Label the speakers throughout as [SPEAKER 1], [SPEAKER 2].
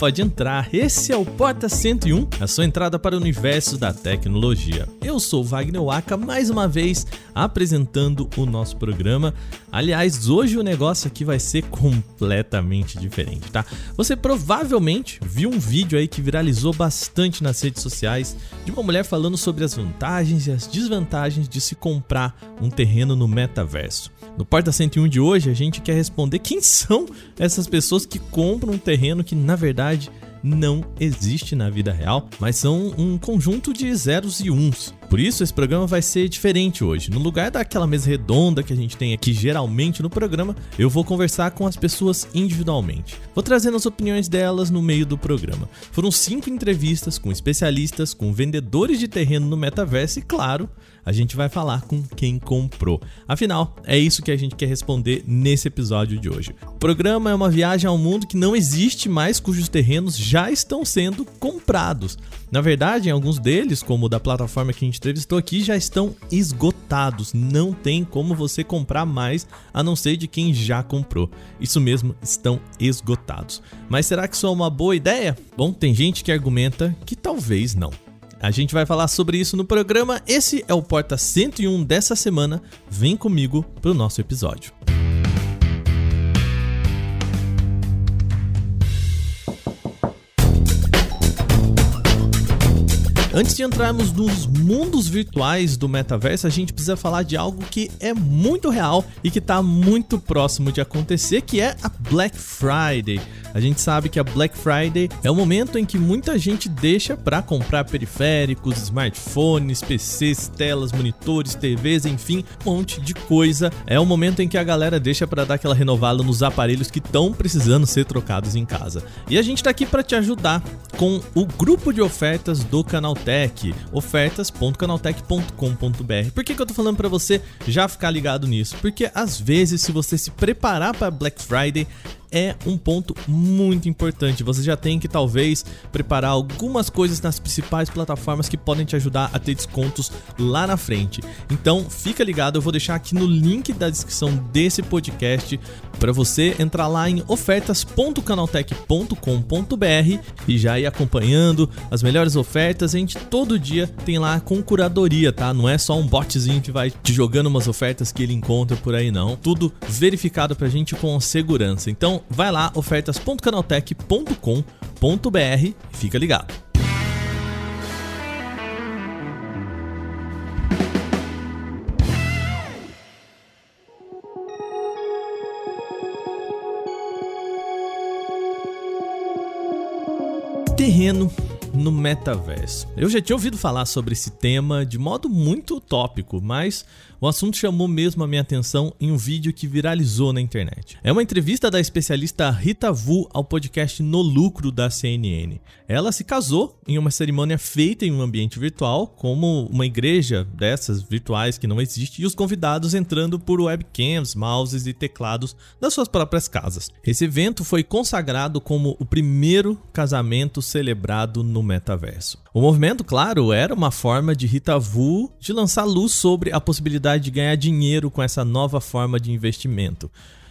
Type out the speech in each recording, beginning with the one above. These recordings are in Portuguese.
[SPEAKER 1] pode entrar. Esse é o Porta 101, a sua entrada para o universo da tecnologia. Eu sou Wagner Waka, mais uma vez apresentando o nosso programa. Aliás, hoje o negócio aqui vai ser completamente diferente, tá? Você provavelmente viu um vídeo aí que viralizou bastante nas redes sociais de uma mulher falando sobre as vantagens e as desvantagens de se comprar um terreno no metaverso. No Porta 101 de hoje, a gente quer responder quem são essas pessoas que compram um terreno que na verdade não existe na vida real, mas são um conjunto de zeros e uns. Por isso, esse programa vai ser diferente hoje. No lugar daquela mesa redonda que a gente tem aqui geralmente no programa, eu vou conversar com as pessoas individualmente. Vou trazendo as opiniões delas no meio do programa. Foram cinco entrevistas com especialistas, com vendedores de terreno no metaverso e, claro, a gente vai falar com quem comprou. Afinal, é isso que a gente quer responder nesse episódio de hoje. O programa é uma viagem ao mundo que não existe mais, cujos terrenos já estão sendo comprados. Na verdade, alguns deles, como o da plataforma que a gente entrevistou aqui, já estão esgotados. Não tem como você comprar mais, a não ser de quem já comprou. Isso mesmo, estão esgotados. Mas será que isso é uma boa ideia? Bom, tem gente que argumenta que talvez não. A gente vai falar sobre isso no programa. Esse é o Porta 101 dessa semana. Vem comigo pro nosso episódio. Antes de entrarmos nos mundos virtuais do metaverso, a gente precisa falar de algo que é muito real e que está muito próximo de acontecer, que é a Black Friday. A gente sabe que a Black Friday é o momento em que muita gente deixa para comprar periféricos, smartphones, PCs, telas, monitores, TVs, enfim, um monte de coisa. É o momento em que a galera deixa para dar aquela renovada nos aparelhos que estão precisando ser trocados em casa. E a gente está aqui para te ajudar com o grupo de ofertas do canal Canaltech, ofertas.canaltech.com.br. Por que, que eu tô falando para você já ficar ligado nisso? Porque às vezes, se você se preparar para Black Friday, é um ponto muito importante. Você já tem que talvez preparar algumas coisas nas principais plataformas que podem te ajudar a ter descontos lá na frente. Então, fica ligado, eu vou deixar aqui no link da descrição desse podcast para você entrar lá em ofertas.canaltech.com.br e já ir acompanhando as melhores ofertas. A gente todo dia tem lá com curadoria, tá? Não é só um botzinho que vai te jogando umas ofertas que ele encontra por aí não. Tudo verificado pra gente com segurança. Então, vai lá, ofertas.canaltech.com.br e fica ligado. Terreno no metaverso. Eu já tinha ouvido falar sobre esse tema de modo muito utópico, mas o assunto chamou mesmo a minha atenção em um vídeo que viralizou na internet. É uma entrevista da especialista Rita Vu ao podcast No Lucro da CNN. Ela se casou em uma cerimônia feita em um ambiente virtual, como uma igreja dessas virtuais que não existe, e os convidados entrando por webcams, mouses e teclados das suas próprias casas. Esse evento foi consagrado como o primeiro casamento celebrado no metaverso. O movimento, claro, era uma forma de Rita Vu de lançar luz sobre a possibilidade de ganhar dinheiro com essa nova forma de investimento,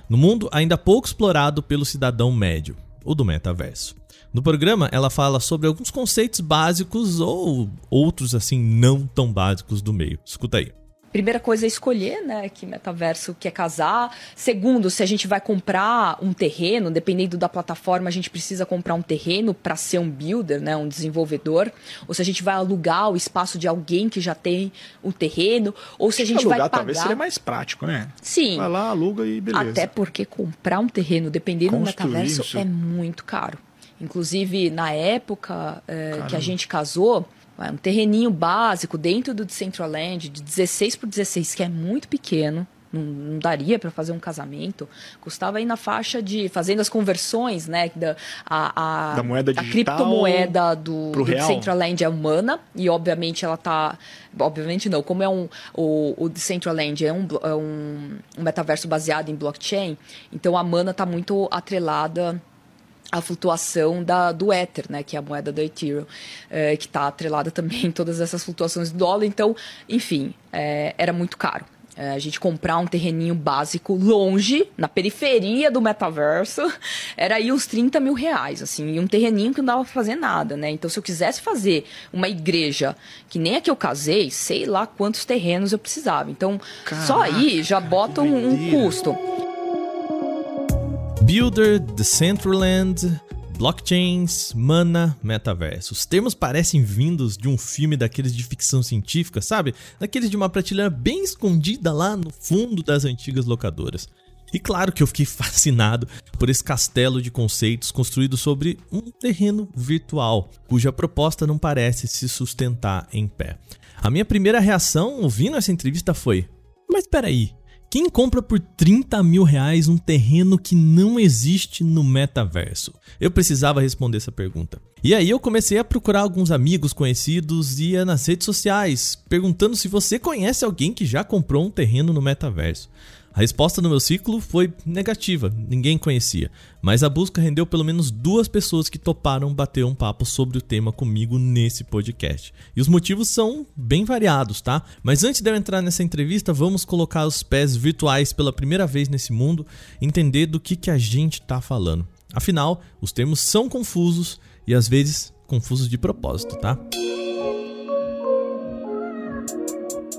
[SPEAKER 1] no mundo ainda pouco explorado pelo cidadão médio, o do metaverso. No programa, ela fala sobre alguns conceitos básicos ou outros assim não tão básicos do meio. Escuta aí.
[SPEAKER 2] Primeira coisa é escolher, né, que metaverso quer casar. Segundo, se a gente vai comprar um terreno, dependendo da plataforma, a gente precisa comprar um terreno para ser um builder, né, um desenvolvedor. Ou se a gente vai alugar o espaço de alguém que já tem o terreno, ou se a gente alugar, vai pagar.
[SPEAKER 3] talvez seria mais prático, né?
[SPEAKER 2] Sim.
[SPEAKER 3] Vai lá, aluga e beleza.
[SPEAKER 2] Até porque comprar um terreno, dependendo Construir do metaverso, isso. é muito caro. Inclusive, na época é, que a gente casou, um terreninho básico dentro do Decentraland, de 16 por 16, que é muito pequeno, não, não, daria para fazer um casamento, custava aí na faixa de fazendo as conversões, né, da a,
[SPEAKER 3] a, da moeda digital
[SPEAKER 2] a criptomoeda do, do Decentraland é humana e obviamente ela tá, obviamente não, como é um o, o Decentraland é um, é um, um metaverso baseado em blockchain, então a mana está muito atrelada a flutuação da, do Ether, né, que é a moeda do Ethereum, é, que está atrelada também em todas essas flutuações do dólar. Então, enfim, é, era muito caro. É, a gente comprar um terreninho básico longe, na periferia do metaverso, era aí uns 30 mil reais, assim, e um terreninho que não dava pra fazer nada, né? Então, se eu quisesse fazer uma igreja, que nem a que eu casei, sei lá quantos terrenos eu precisava. Então, Caraca, só aí já bota um, um custo.
[SPEAKER 1] Builder, Decentraland, blockchains, mana, metaverso. Os termos parecem vindos de um filme daqueles de ficção científica, sabe? Daqueles de uma prateleira bem escondida lá no fundo das antigas locadoras. E claro que eu fiquei fascinado por esse castelo de conceitos construído sobre um terreno virtual, cuja proposta não parece se sustentar em pé. A minha primeira reação ouvindo essa entrevista foi: Mas peraí, quem compra por 30 mil reais um terreno que não existe no metaverso? Eu precisava responder essa pergunta. E aí eu comecei a procurar alguns amigos conhecidos e ia nas redes sociais, perguntando se você conhece alguém que já comprou um terreno no metaverso. A resposta no meu ciclo foi negativa, ninguém conhecia, mas a busca rendeu pelo menos duas pessoas que toparam bater um papo sobre o tema comigo nesse podcast. E os motivos são bem variados, tá? Mas antes de eu entrar nessa entrevista, vamos colocar os pés virtuais pela primeira vez nesse mundo, entender do que, que a gente tá falando. Afinal, os termos são confusos e às vezes confusos de propósito, tá?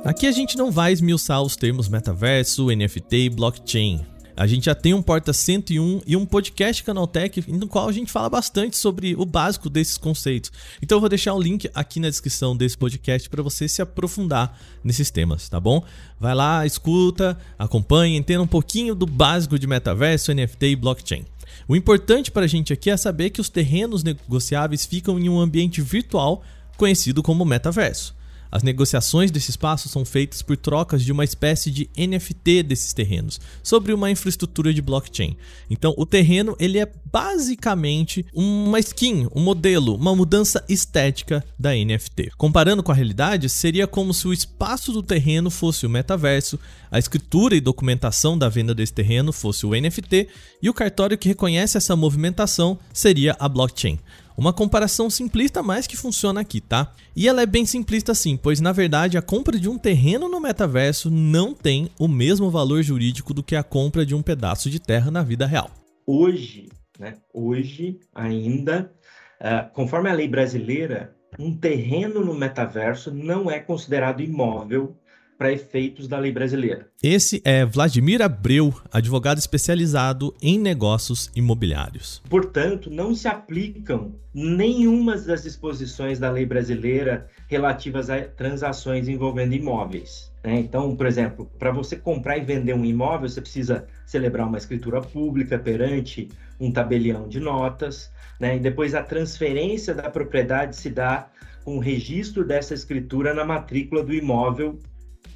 [SPEAKER 1] Aqui a gente não vai esmiuçar os termos metaverso, NFT e blockchain. A gente já tem um Porta 101 e um podcast Canaltech no qual a gente fala bastante sobre o básico desses conceitos. Então eu vou deixar o link aqui na descrição desse podcast para você se aprofundar nesses temas, tá bom? Vai lá, escuta, acompanha, entenda um pouquinho do básico de metaverso, NFT e blockchain. O importante para a gente aqui é saber que os terrenos negociáveis ficam em um ambiente virtual conhecido como metaverso. As negociações desse espaço são feitas por trocas de uma espécie de NFT desses terrenos, sobre uma infraestrutura de blockchain. Então, o terreno ele é basicamente uma skin, um modelo, uma mudança estética da NFT. Comparando com a realidade, seria como se o espaço do terreno fosse o metaverso, a escritura e documentação da venda desse terreno fosse o NFT e o cartório que reconhece essa movimentação seria a blockchain. Uma comparação simplista, mas que funciona aqui, tá? E ela é bem simplista sim, pois na verdade a compra de um terreno no metaverso não tem o mesmo valor jurídico do que a compra de um pedaço de terra na vida real.
[SPEAKER 4] Hoje, né? Hoje ainda, uh, conforme a lei brasileira, um terreno no metaverso não é considerado imóvel para efeitos da lei brasileira.
[SPEAKER 1] Esse é Vladimir Abreu, advogado especializado em negócios imobiliários.
[SPEAKER 4] Portanto, não se aplicam nenhuma das disposições da lei brasileira relativas a transações envolvendo imóveis. Né? Então, por exemplo, para você comprar e vender um imóvel, você precisa celebrar uma escritura pública perante um tabelião de notas, né? e depois a transferência da propriedade se dá com o registro dessa escritura na matrícula do imóvel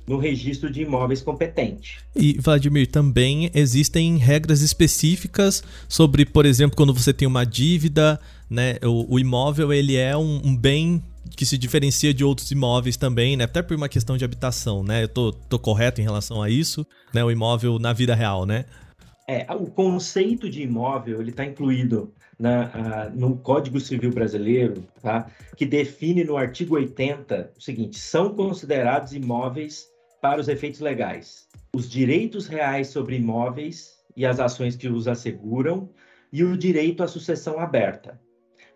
[SPEAKER 4] no registro de imóveis competente.
[SPEAKER 1] E, Vladimir, também existem regras específicas sobre, por exemplo, quando você tem uma dívida, né, o, o imóvel ele é um, um, bem que se diferencia de outros imóveis também, né, até por uma questão de habitação, né, eu tô, tô correto em relação a isso, né, o imóvel na vida real, né?
[SPEAKER 4] É, o conceito de imóvel ele está incluído na, uh, no Código Civil Brasileiro, tá? que define no artigo 80 o seguinte: são considerados imóveis para os efeitos legais, os direitos reais sobre imóveis e as ações que os asseguram e o direito à sucessão aberta.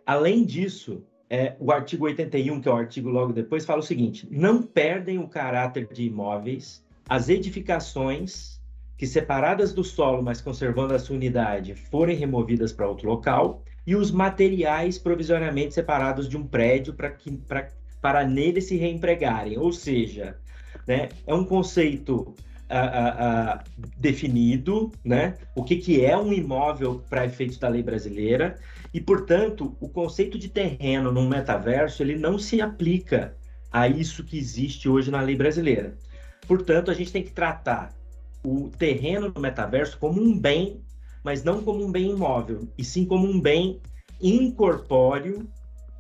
[SPEAKER 4] Além disso, é, o artigo 81, que é o artigo logo depois, fala o seguinte: não perdem o caráter de imóveis as edificações que, separadas do solo, mas conservando a sua unidade, forem removidas para outro local, e os materiais provisoriamente separados de um prédio para que pra, para nele se reempregarem. Ou seja, né? É um conceito definido, né? O que, que é um imóvel para efeitos da lei brasileira e, portanto, o conceito de terreno no metaverso ele não se aplica a isso que existe hoje na lei brasileira. Portanto, a gente tem que tratar o terreno no metaverso como um bem, mas não como um bem imóvel, e sim como um bem incorpóreo,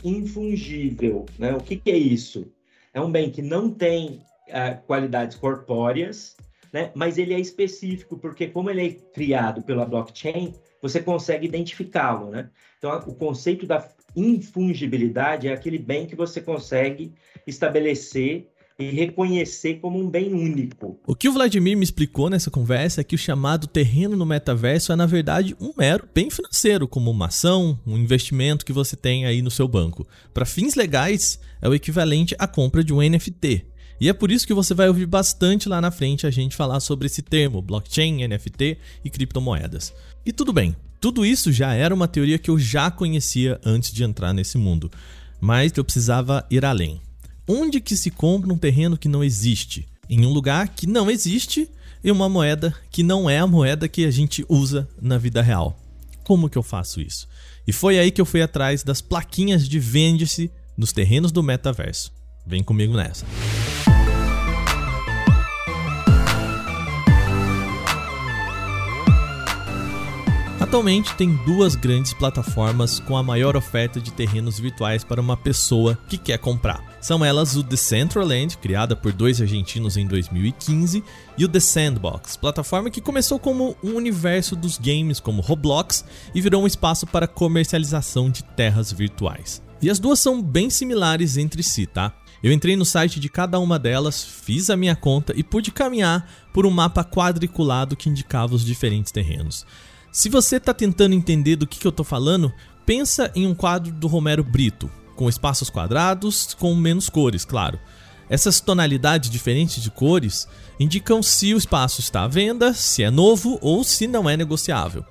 [SPEAKER 4] infungível. Né? O que, que é isso? É um bem que não tem qualidades corpóreas, né? mas ele é específico, porque como ele é criado pela blockchain, você consegue identificá-lo. Né? Então, o conceito da infungibilidade é aquele bem que você consegue estabelecer e reconhecer como um bem único.
[SPEAKER 1] O que o Vladimir me explicou nessa conversa é que o chamado terreno no metaverso é, na verdade, um mero bem financeiro, como uma ação, um investimento que você tem aí no seu banco. Para fins legais, é o equivalente à compra de um NFT. E é por isso que você vai ouvir bastante lá na frente a gente falar sobre esse termo, blockchain, NFT e criptomoedas. E tudo bem, tudo isso já era uma teoria que eu já conhecia antes de entrar nesse mundo, mas eu precisava ir além. Onde que se compra um terreno que não existe? Em um lugar que não existe e uma moeda que não é a moeda que a gente usa na vida real. Como que eu faço isso? E foi aí que eu fui atrás das plaquinhas de vende-se nos terrenos do metaverso. Vem comigo nessa. Atualmente tem duas grandes plataformas com a maior oferta de terrenos virtuais para uma pessoa que quer comprar. São elas o Decentraland, criada por dois argentinos em 2015, e o The Sandbox, plataforma que começou como um universo dos games como Roblox e virou um espaço para comercialização de terras virtuais. E as duas são bem similares entre si, tá? Eu entrei no site de cada uma delas, fiz a minha conta e pude caminhar por um mapa quadriculado que indicava os diferentes terrenos. Se você está tentando entender do que, que eu estou falando, pensa em um quadro do Romero Brito, com espaços quadrados, com menos cores, claro. Essas tonalidades diferentes de cores indicam se o espaço está à venda, se é novo ou se não é negociável.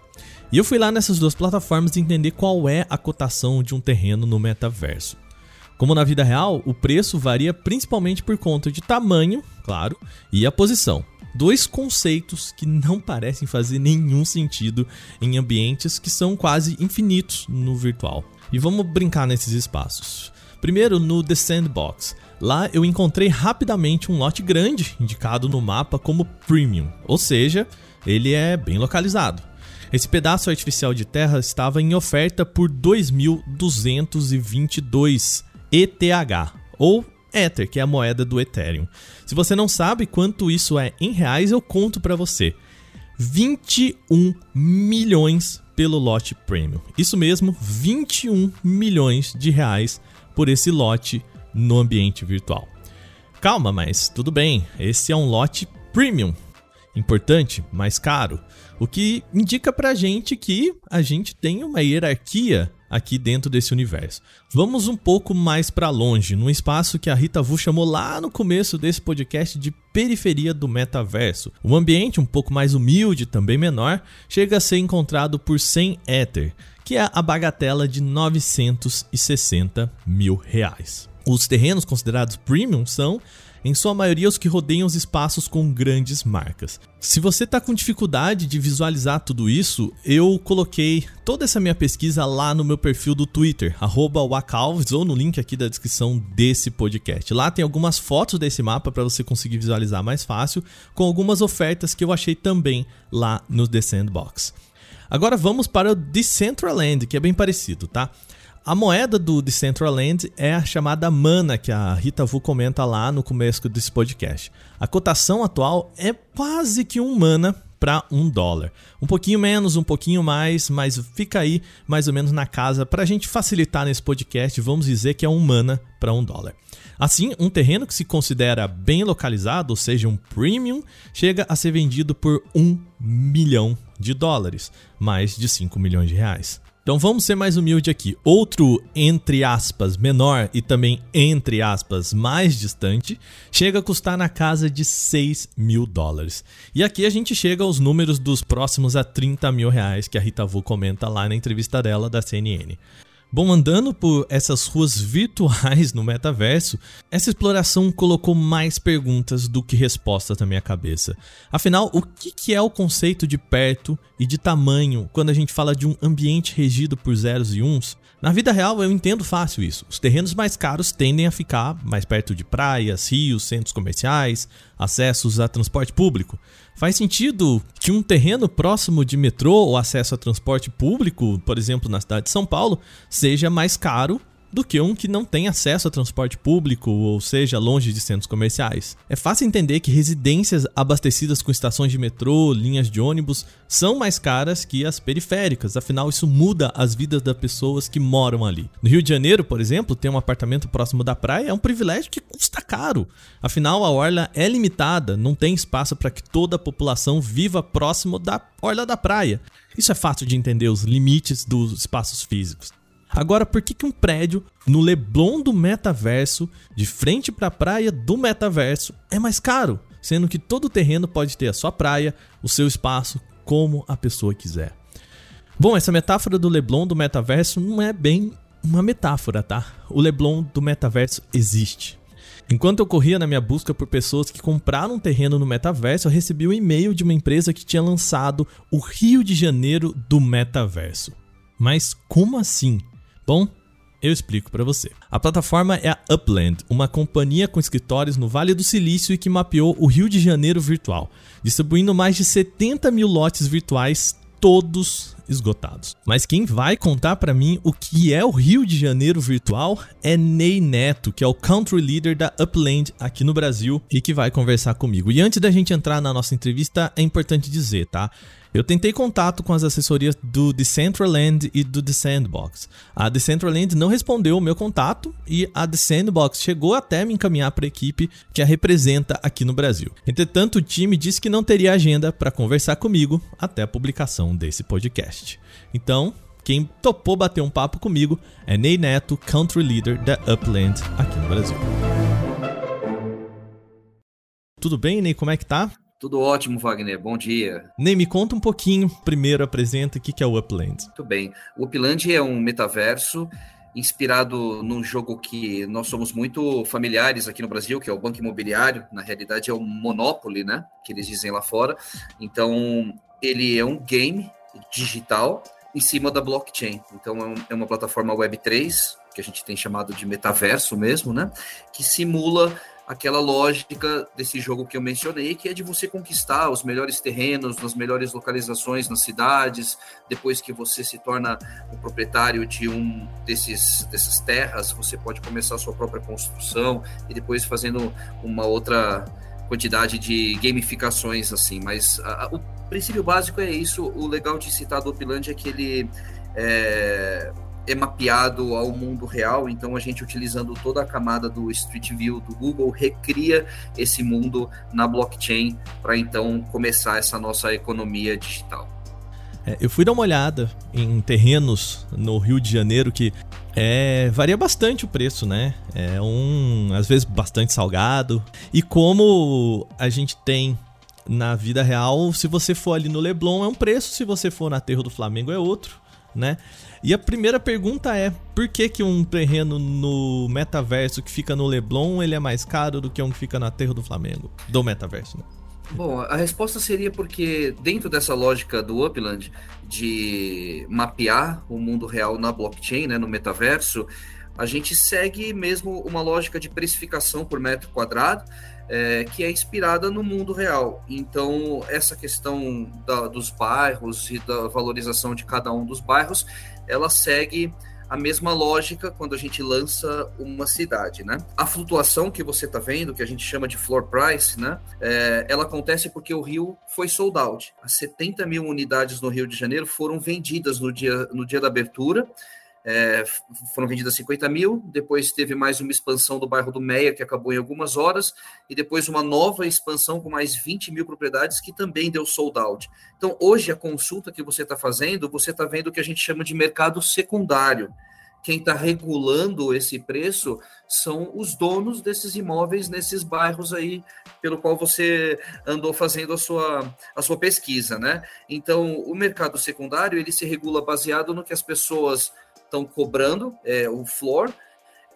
[SPEAKER 1] E eu fui lá nessas duas plataformas entender qual é a cotação de um terreno no metaverso. Como na vida real, o preço varia principalmente por conta de tamanho, claro, e a posição dois conceitos que não parecem fazer nenhum sentido em ambientes que são quase infinitos no virtual. E vamos brincar nesses espaços. Primeiro, no The Sandbox. Lá eu encontrei rapidamente um lote grande indicado no mapa como Premium, ou seja, ele é bem localizado. Esse pedaço artificial de terra estava em oferta por 2.222 ETH, ou Ether, que é a moeda do Ethereum. Se você não sabe quanto isso é em reais, eu conto para você. 21 milhões pelo lote premium. Isso mesmo, 21 milhões de reais por esse lote no ambiente virtual. Calma, mas tudo bem, esse é um lote premium. Importante, mais caro. O que indica pra gente que a gente tem uma hierarquia aqui dentro desse universo. Vamos um pouco mais para longe, num espaço que a Rita Vu chamou lá no começo desse podcast de periferia do metaverso. Um ambiente um pouco mais humilde, também menor, chega a ser encontrado por 100 Ether, que é a bagatela de 960 mil reais. Os terrenos considerados premium são em sua maioria os que rodeiam os espaços com grandes marcas. Se você está com dificuldade de visualizar tudo isso, eu coloquei toda essa minha pesquisa lá no meu perfil do Twitter, Wacalves, ou no link aqui da descrição desse podcast. Lá tem algumas fotos desse mapa para você conseguir visualizar mais fácil, com algumas ofertas que eu achei também lá no The Sandbox. Agora vamos para o Decentraland, que é bem parecido, tá? A moeda do Decentraland é a chamada Mana, que a Rita Vu comenta lá no começo desse podcast. A cotação atual é quase que um Mana para um dólar. Um pouquinho menos, um pouquinho mais, mas fica aí mais ou menos na casa para a gente facilitar nesse podcast. Vamos dizer que é um mana para um dólar. Assim, um terreno que se considera bem localizado, ou seja, um premium, chega a ser vendido por um milhão de dólares, mais de 5 milhões de reais. Então vamos ser mais humilde aqui. Outro, entre aspas, menor e também, entre aspas, mais distante, chega a custar na casa de 6 mil dólares. E aqui a gente chega aos números dos próximos a 30 mil reais que a Rita Vu comenta lá na entrevista dela da CNN. Bom, andando por essas ruas virtuais no metaverso, essa exploração colocou mais perguntas do que respostas na minha cabeça. Afinal, o que é o conceito de perto e de tamanho quando a gente fala de um ambiente regido por zeros e uns? Na vida real, eu entendo fácil isso. Os terrenos mais caros tendem a ficar mais perto de praias, rios, centros comerciais, acessos a transporte público. Faz sentido que um terreno próximo de metrô ou acesso a transporte público, por exemplo, na cidade de São Paulo, seja mais caro do que um que não tem acesso a transporte público, ou seja, longe de centros comerciais. É fácil entender que residências abastecidas com estações de metrô, linhas de ônibus, são mais caras que as periféricas, afinal, isso muda as vidas das pessoas que moram ali. No Rio de Janeiro, por exemplo, ter um apartamento próximo da praia é um privilégio que custa caro. Afinal, a orla é limitada, não tem espaço para que toda a população viva próximo da orla da praia. Isso é fácil de entender os limites dos espaços físicos. Agora, por que, que um prédio no Leblon do metaverso, de frente para a praia do metaverso, é mais caro? Sendo que todo terreno pode ter a sua praia, o seu espaço, como a pessoa quiser. Bom, essa metáfora do Leblon do metaverso não é bem uma metáfora, tá? O Leblon do metaverso existe. Enquanto eu corria na minha busca por pessoas que compraram um terreno no metaverso, eu recebi um e-mail de uma empresa que tinha lançado o Rio de Janeiro do metaverso. Mas como assim? Bom, eu explico para você. A plataforma é a Upland, uma companhia com escritórios no Vale do Silício e que mapeou o Rio de Janeiro virtual, distribuindo mais de 70 mil lotes virtuais, todos esgotados. Mas quem vai contar para mim o que é o Rio de Janeiro virtual é Ney Neto, que é o Country Leader da Upland aqui no Brasil e que vai conversar comigo. E antes da gente entrar na nossa entrevista, é importante dizer, tá? Eu tentei contato com as assessorias do Decentraland e do The Sandbox. A Decentraland não respondeu o meu contato e a The Sandbox chegou até me encaminhar para a equipe que a representa aqui no Brasil. Entretanto, o time disse que não teria agenda para conversar comigo até a publicação desse podcast. Então, quem topou bater um papo comigo é Ney Neto, Country Leader da Upland aqui no Brasil. Tudo bem, Ney? Como é que tá?
[SPEAKER 5] Tudo ótimo, Wagner. Bom dia.
[SPEAKER 1] Nem me conta um pouquinho, primeiro apresenta o que é o Upland.
[SPEAKER 5] Muito bem. O Upland é um metaverso inspirado num jogo que nós somos muito familiares aqui no Brasil, que é o Banco Imobiliário. Na realidade é o Monopoly, né? Que eles dizem lá fora. Então, ele é um game digital em cima da blockchain. Então, é, é uma plataforma Web3, que a gente tem chamado de metaverso mesmo, né? Que simula aquela lógica desse jogo que eu mencionei, que é de você conquistar os melhores terrenos, nas melhores localizações nas cidades, depois que você se torna o proprietário de um desses dessas terras, você pode começar a sua própria construção e depois fazendo uma outra quantidade de gamificações assim, mas a, o princípio básico é isso, o legal de citar do Upland é que ele é, é mapeado ao mundo real, então a gente utilizando toda a camada do Street View do Google recria esse mundo na blockchain para então começar essa nossa economia digital.
[SPEAKER 1] É, eu fui dar uma olhada em terrenos no Rio de Janeiro que é, varia bastante o preço, né? É um, às vezes, bastante salgado. E como a gente tem na vida real, se você for ali no Leblon é um preço, se você for na Terra do Flamengo é outro, né? E a primeira pergunta é: por que, que um terreno no metaverso que fica no Leblon ele é mais caro do que um que fica na Terra do Flamengo? Do metaverso, né?
[SPEAKER 5] Bom, a resposta seria porque dentro dessa lógica do Upland de mapear o mundo real na blockchain, né, no metaverso, a gente segue mesmo uma lógica de precificação por metro quadrado, é, que é inspirada no mundo real. Então, essa questão da, dos bairros e da valorização de cada um dos bairros ela segue a mesma lógica quando a gente lança uma cidade, né? A flutuação que você está vendo, que a gente chama de floor price, né? É, ela acontece porque o Rio foi sold out. As 70 mil unidades no Rio de Janeiro foram vendidas no dia, no dia da abertura é, foram vendidas 50 mil, depois teve mais uma expansão do bairro do Meia, que acabou em algumas horas, e depois uma nova expansão com mais 20 mil propriedades, que também deu sold out. Então, hoje, a consulta que você está fazendo, você está vendo o que a gente chama de mercado secundário. Quem está regulando esse preço são os donos desses imóveis nesses bairros aí, pelo qual você andou fazendo a sua, a sua pesquisa, né? Então, o mercado secundário, ele se regula baseado no que as pessoas estão cobrando é, o floor.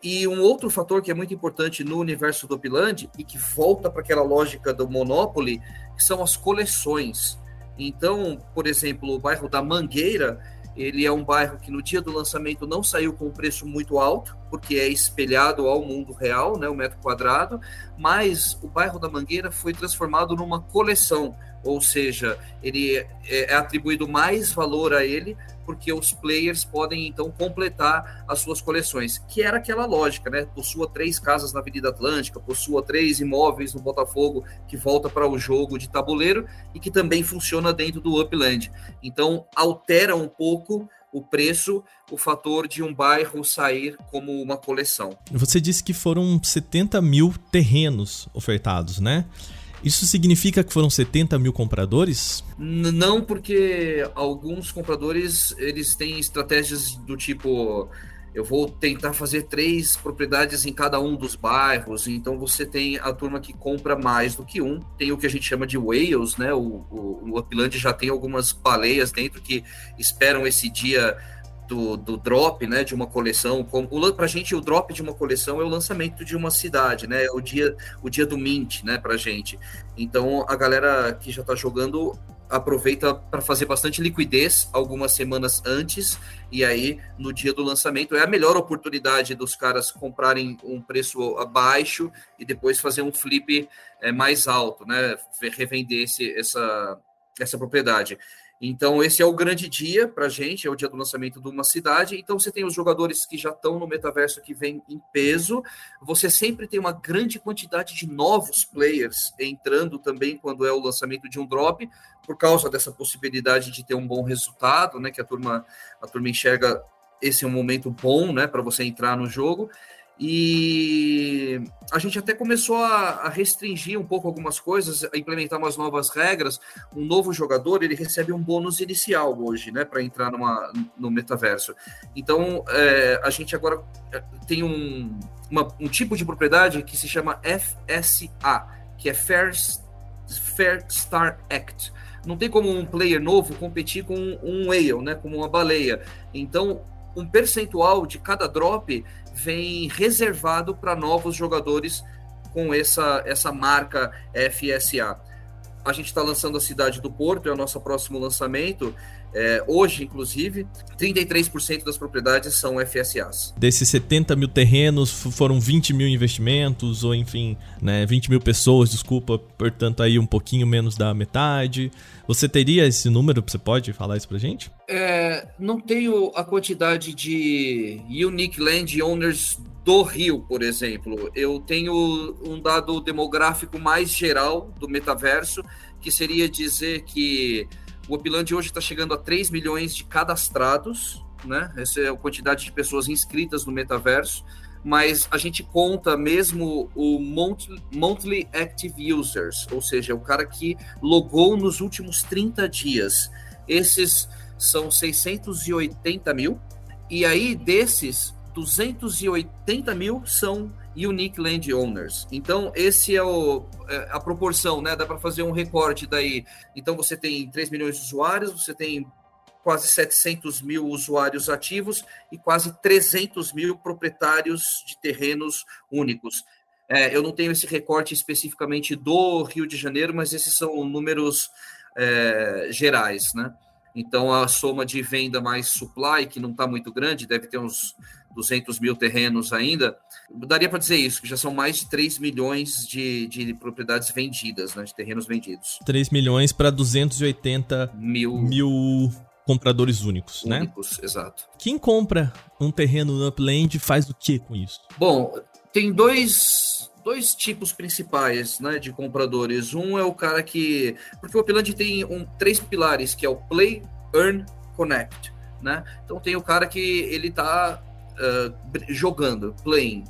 [SPEAKER 5] E um outro fator que é muito importante no universo do Upland e que volta para aquela lógica do Monopoly, são as coleções. Então, por exemplo, o bairro da Mangueira, ele é um bairro que no dia do lançamento não saiu com um preço muito alto, porque é espelhado ao mundo real, né, o metro quadrado, mas o bairro da Mangueira foi transformado numa coleção, ou seja, ele é, é atribuído mais valor a ele porque os players podem então completar as suas coleções, que era aquela lógica, né? Possua três casas na Avenida Atlântica, possua três imóveis no Botafogo que volta para o jogo de tabuleiro e que também funciona dentro do Upland. Então altera um pouco o preço, o fator de um bairro sair como uma coleção.
[SPEAKER 1] Você disse que foram 70 mil terrenos ofertados, né? Isso significa que foram 70 mil compradores?
[SPEAKER 5] Não, porque alguns compradores eles têm estratégias do tipo eu vou tentar fazer três propriedades em cada um dos bairros. Então você tem a turma que compra mais do que um. Tem o que a gente chama de whales, né? O, o, o Upland já tem algumas baleias dentro que esperam esse dia do, do drop, né, de uma coleção. Para a gente, o drop de uma coleção é o lançamento de uma cidade, né, é o dia, o dia do mint, né, para gente. Então, a galera que já está jogando aproveita para fazer bastante liquidez algumas semanas antes e aí no dia do lançamento é a melhor oportunidade dos caras comprarem um preço abaixo e depois fazer um flip é, mais alto, né? Revender esse, essa, essa propriedade. Então, esse é o grande dia para a gente, é o dia do lançamento de uma cidade. Então, você tem os jogadores que já estão no metaverso que vem em peso. Você sempre tem uma grande quantidade de novos players entrando também quando é o lançamento de um drop, por causa dessa possibilidade de ter um bom resultado, né? Que a turma, a turma enxerga esse é um momento bom, né, para você entrar no jogo. E a gente até começou a, restringir um pouco algumas coisas, a implementar umas novas regras. Um novo jogador ele recebe um bônus inicial hoje, né, para entrar numa, no metaverso. Então é, a gente agora é, tem um, uma, um tipo de propriedade que se chama FSA, que é Fair, Fair Star Act. Não tem como um player novo competir com um whale, né, como uma baleia. Então um percentual de cada drop vem reservado para novos jogadores com essa, essa marca FSA. A gente está lançando a Cidade do Porto, é o nosso próximo lançamento. É, hoje, inclusive, 33% das propriedades são FSAs.
[SPEAKER 1] Desses 70 mil terrenos, foram 20 mil investimentos, ou enfim, né, 20 mil pessoas, desculpa, portanto, aí um pouquinho menos da metade. Você teria esse número? Você pode falar isso pra gente?
[SPEAKER 5] É, não tenho a quantidade de Unique Land Owners do Rio, por exemplo. Eu tenho um dado demográfico mais geral do metaverso, que seria dizer que o Upland hoje está chegando a 3 milhões de cadastrados, né? Essa é a quantidade de pessoas inscritas no metaverso, mas a gente conta mesmo o monthly active users, ou seja, o cara que logou nos últimos 30 dias. Esses são 680 mil, e aí desses, 280 mil são Unique Land Owners. Então, esse é o, é, a proporção, né? Dá para fazer um recorte daí. Então, você tem 3 milhões de usuários, você tem quase 700 mil usuários ativos e quase 300 mil proprietários de terrenos únicos. É, eu não tenho esse recorte especificamente do Rio de Janeiro, mas esses são números é, gerais, né? Então, a soma de venda mais supply, que não está muito grande, deve ter uns 200 mil terrenos ainda, daria para dizer isso, que já são mais de 3 milhões de, de propriedades vendidas, né, de terrenos vendidos.
[SPEAKER 1] 3 milhões para 280 mil, mil compradores únicos, únicos
[SPEAKER 5] né? Únicos, exato.
[SPEAKER 1] Quem compra um terreno no Upland faz o que com isso?
[SPEAKER 5] Bom, tem dois dois tipos principais né, de compradores. Um é o cara que. Porque o Upland tem um, três pilares, que é o Play, Earn, Connect. Né? Então tem o cara que ele está uh, jogando, playing,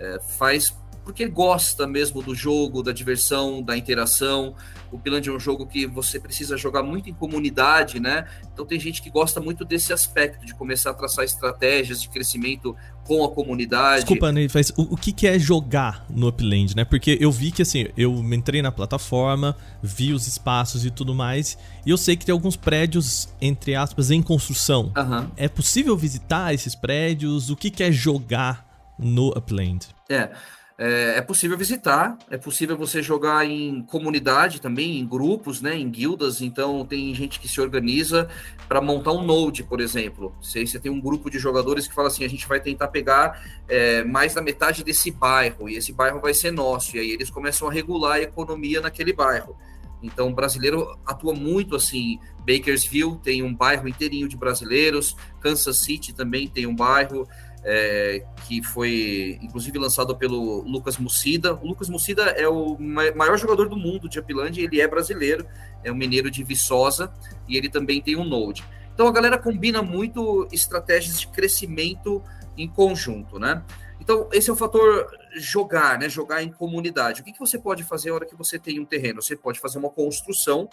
[SPEAKER 5] uh, faz porque gosta mesmo do jogo, da diversão, da interação. O Piland é um jogo que você precisa jogar muito em comunidade, né? Então tem gente que gosta muito desse aspecto, de começar a traçar estratégias de crescimento com a comunidade.
[SPEAKER 1] Desculpa, Ney, mas o, o que, que é jogar no Upland, né? Porque eu vi que, assim, eu entrei na plataforma, vi os espaços e tudo mais, e eu sei que tem alguns prédios, entre aspas, em construção.
[SPEAKER 5] Uhum.
[SPEAKER 1] É possível visitar esses prédios? O que, que é jogar no Upland?
[SPEAKER 5] É. é, é, possível visitar, é possível você jogar em comunidade também, em grupos, né, em guildas. Então, tem gente que se organiza para montar um node, por exemplo. Se você tem um grupo de jogadores que fala assim: a gente vai tentar pegar é, mais da metade desse bairro, e esse bairro vai ser nosso. E aí eles começam a regular a economia naquele bairro. Então, o brasileiro atua muito assim. Bakersfield tem um bairro inteirinho de brasileiros, Kansas City também tem um bairro é, que foi inclusive lançado pelo Lucas Mucida. O Lucas Mucida é o maior jogador do mundo de Upland, ele é brasileiro, é um mineiro de Viçosa e ele também tem um Node. Então a galera combina muito estratégias de crescimento em conjunto, né? Então esse é o fator jogar, né? Jogar em comunidade. O que, que você pode fazer na hora que você tem um terreno? Você pode fazer uma construção.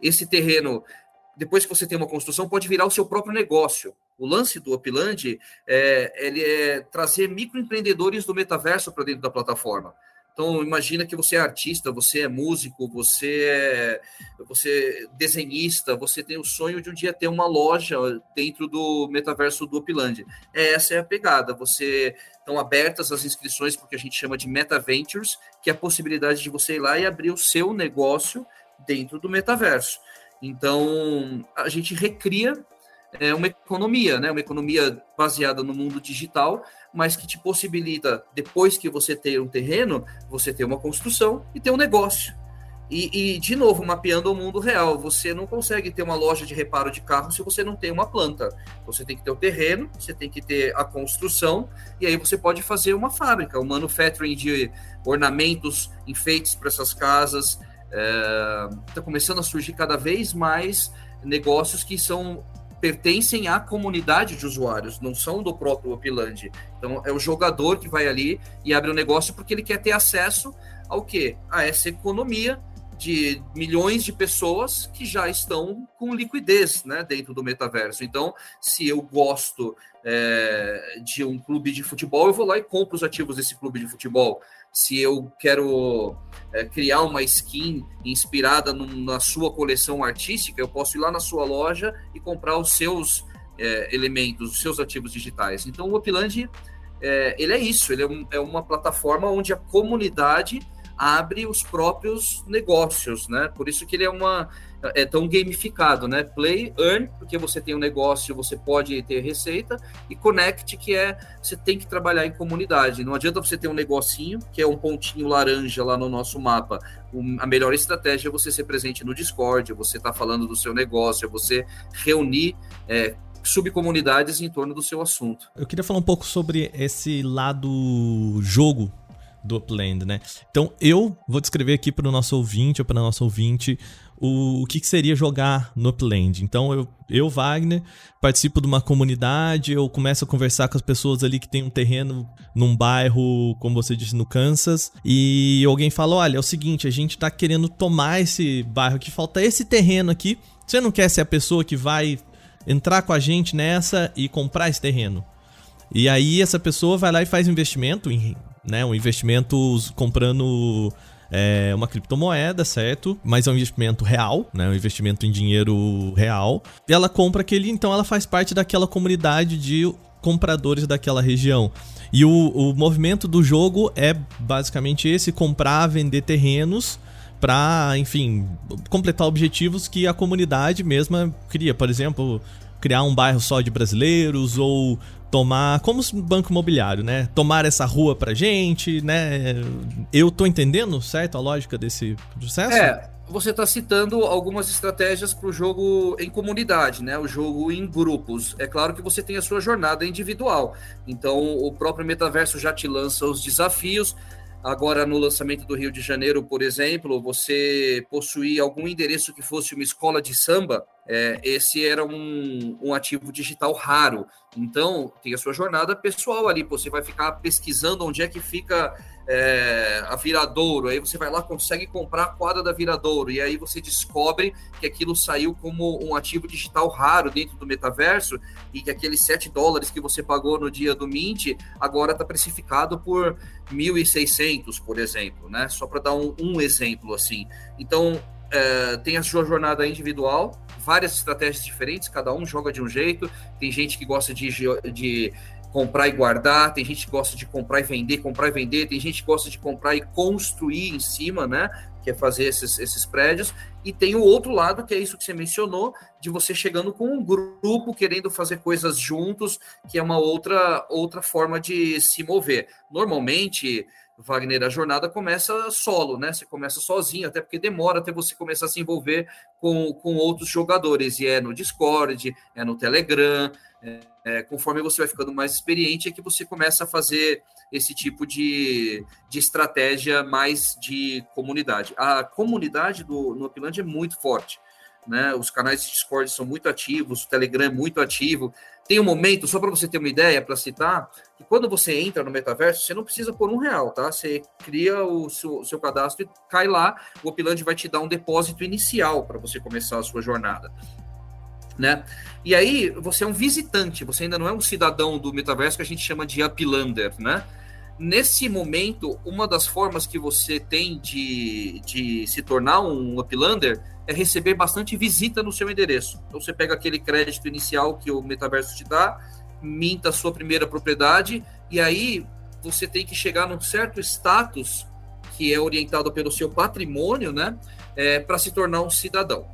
[SPEAKER 5] Esse terreno depois que você tem uma construção, pode virar o seu próprio negócio. O lance do Upland é, ele é trazer microempreendedores do metaverso para dentro da plataforma. Então, imagina que você é artista, você é músico, você é, você é desenhista, você tem o sonho de um dia ter uma loja dentro do metaverso do Upland. Essa é a pegada. Você estão abertas as inscrições porque a gente chama de Meta Ventures, que é a possibilidade de você ir lá e abrir o seu negócio dentro do metaverso. Então, a gente recria é, uma economia, né? uma economia baseada no mundo digital, mas que te possibilita, depois que você ter um terreno, você ter uma construção e ter um negócio. E, e, de novo, mapeando o mundo real, você não consegue ter uma loja de reparo de carro se você não tem uma planta. Você tem que ter o terreno, você tem que ter a construção, e aí você pode fazer uma fábrica, um manufacturing de ornamentos, enfeites para essas casas, está é, começando a surgir cada vez mais negócios que são pertencem à comunidade de usuários, não são do próprio Upland. Então é o jogador que vai ali e abre o um negócio porque ele quer ter acesso ao quê? A essa economia de milhões de pessoas que já estão com liquidez né, dentro do metaverso. Então, se eu gosto é, de um clube de futebol, eu vou lá e compro os ativos desse clube de futebol se eu quero é, criar uma skin inspirada no, na sua coleção artística, eu posso ir lá na sua loja e comprar os seus é, elementos, os seus ativos digitais. Então, o Upland, é, ele é isso, ele é, um, é uma plataforma onde a comunidade abre os próprios negócios, né? Por isso que ele é uma é tão gamificado, né? Play, earn, porque você tem um negócio, você pode ter receita, e connect, que é você tem que trabalhar em comunidade. Não adianta você ter um negocinho, que é um pontinho laranja lá no nosso mapa. a melhor estratégia é você ser presente no Discord, você tá falando do seu negócio, é você reunir é, subcomunidades em torno do seu assunto.
[SPEAKER 1] Eu queria falar um pouco sobre esse lado jogo do Upland, né? Então eu vou descrever aqui para o nosso ouvinte ou para nosso ouvinte o, o que, que, seria jogar no Upland. Então eu, eu, Wagner, participo de uma comunidade, eu começo a conversar com as pessoas ali que tem um terreno num bairro, como você disse, no Kansas, e alguém fala: olha, é o seguinte, a gente tá querendo tomar esse bairro aqui, falta esse terreno aqui. Você não quer ser a pessoa que vai entrar com a gente nessa e comprar esse terreno? E aí essa pessoa vai lá e faz investimento em né? Um investimento comprando é uma criptomoeda, certo? Mas é um investimento real, né? Um investimento em dinheiro real. E ela compra aquele, então ela faz parte daquela comunidade de compradores daquela região. E o, o movimento do jogo é basicamente esse: comprar, vender terrenos para, enfim, completar objetivos que a comunidade mesma cria. Por exemplo, criar um bairro só de brasileiros ou tomar, como banco imobiliário, né? Tomar essa rua pra gente, né? Eu tô entendendo, certo, a lógica desse processo?
[SPEAKER 5] É, você está citando algumas estratégias para o jogo em comunidade, né? O jogo em grupos. É claro que você tem a sua jornada individual. Então, o próprio metaverso já te lança os desafios. Agora, no lançamento do Rio de Janeiro, por exemplo, você possuir algum endereço que fosse uma escola de samba, é, esse era um, um ativo digital raro. Então, tem a sua jornada pessoal ali. Você vai ficar pesquisando onde é que fica é, a Viradouro, aí você vai lá, consegue comprar a quadra da Viradouro, e aí você descobre que aquilo saiu como um ativo digital raro dentro do metaverso, e que aqueles 7 dólares que você pagou no dia do Mint, agora está precificado por 1.600, por exemplo, né? Só para dar um, um exemplo assim. Então, é, tem a sua jornada individual, várias estratégias diferentes, cada um joga de um jeito. Tem gente que gosta de, de comprar e guardar, tem gente que gosta de comprar e vender, comprar e vender, tem gente que gosta de comprar e construir em cima, né? Que é fazer esses, esses prédios, e tem o outro lado, que é isso que você mencionou, de você chegando com um grupo querendo fazer coisas juntos, que é uma outra, outra forma de se mover. Normalmente, Wagner, a jornada começa solo, né? Você começa sozinho, até porque demora até você começar a se envolver com, com outros jogadores, e é no Discord, é no Telegram, é, é, conforme você vai ficando mais experiente, é que você começa a fazer esse tipo de, de estratégia mais de comunidade. A comunidade do, no Upland é muito forte. Né? Os canais de Discord são muito ativos, o Telegram é muito ativo. Tem um momento, só para você ter uma ideia, para citar, que quando você entra no metaverso, você não precisa pôr um real, tá? Você cria o seu, seu cadastro e cai lá, o Upland vai te dar um depósito inicial para você começar a sua jornada né? E aí você é um visitante, você ainda não é um cidadão do metaverso que a gente chama de uplander, né? Nesse momento, uma das formas que você tem de, de se tornar um uplander é receber bastante visita no seu endereço. Então você pega aquele crédito inicial que o metaverso te dá, minta a sua primeira propriedade e aí você tem que chegar num certo status que é orientado pelo seu patrimônio, né, é, para se tornar um cidadão.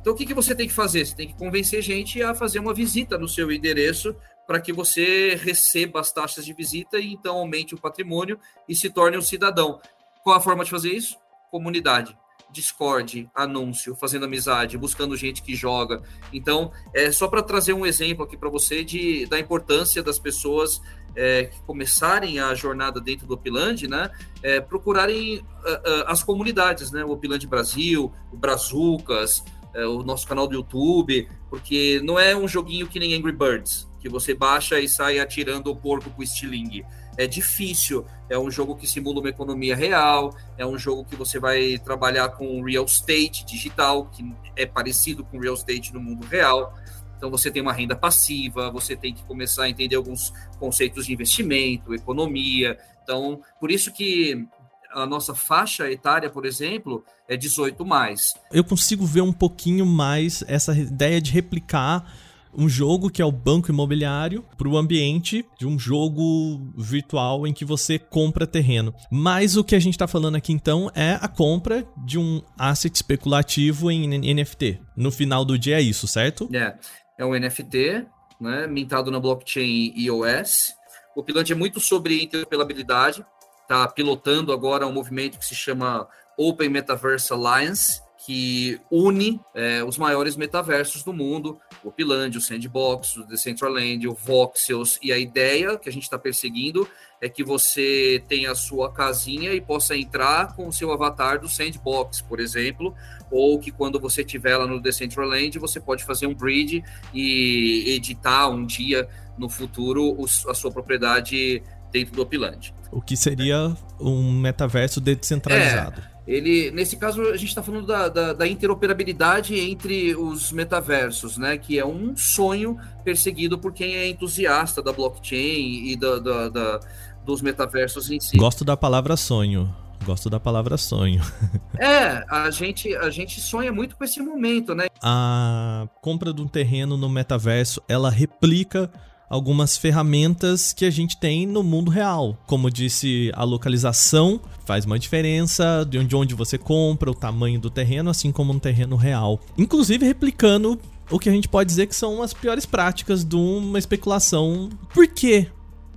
[SPEAKER 5] Então, o que, que você tem que fazer? Você tem que convencer gente a fazer uma visita no seu endereço para que você receba as taxas de visita e então aumente o patrimônio e se torne um cidadão. Qual a forma de fazer isso? Comunidade. Discord, anúncio, fazendo amizade, buscando gente que joga. Então, é só para trazer um exemplo aqui para você de, da importância das pessoas é, que começarem a jornada dentro do Opilande, né? É, procurarem uh, uh, as comunidades, né? O Opilande Brasil, o Brazucas, é, o nosso canal do YouTube, porque não é um joguinho que nem Angry Birds, que você baixa e sai atirando o porco com estilingue. É difícil, é um jogo que simula uma economia real, é um jogo que você vai trabalhar com real estate digital, que é parecido com real estate no mundo real. Então você tem uma renda passiva, você tem que começar a entender alguns conceitos de investimento, economia. Então, por isso que a nossa faixa etária, por exemplo, é 18 mais.
[SPEAKER 1] Eu consigo ver um pouquinho mais essa ideia de replicar um jogo que é o banco imobiliário para o ambiente de um jogo virtual em que você compra terreno. Mas o que a gente está falando aqui então é a compra de um asset especulativo em NFT. No final do dia é isso, certo?
[SPEAKER 5] É, é um NFT, né, mintado na blockchain iOS. O pilote é muito sobre interoperabilidade está pilotando agora um movimento que se chama Open Metaverse Alliance, que une é, os maiores metaversos do mundo, o Opland, o Sandbox, o Decentraland, o Voxels, e a ideia que a gente está perseguindo é que você tenha a sua casinha e possa entrar com o seu avatar do Sandbox, por exemplo, ou que quando você estiver lá no Decentraland, você pode fazer um bridge e editar um dia no futuro a sua propriedade dentro do Opland.
[SPEAKER 1] O que seria um metaverso descentralizado.
[SPEAKER 5] É, ele, nesse caso, a gente está falando da, da, da, interoperabilidade entre os metaversos, né? Que é um sonho perseguido por quem é entusiasta da blockchain e da, da, da dos metaversos em si.
[SPEAKER 1] Gosto da palavra sonho. Gosto da palavra sonho.
[SPEAKER 5] É, a gente, a gente sonha muito com esse momento, né?
[SPEAKER 1] A compra de um terreno no metaverso, ela replica algumas ferramentas que a gente tem no mundo real. Como disse, a localização faz uma diferença de onde, você compra, o tamanho do terreno, assim como um terreno real. Inclusive replicando o que a gente pode dizer que são as piores práticas de uma especulação. Por quê?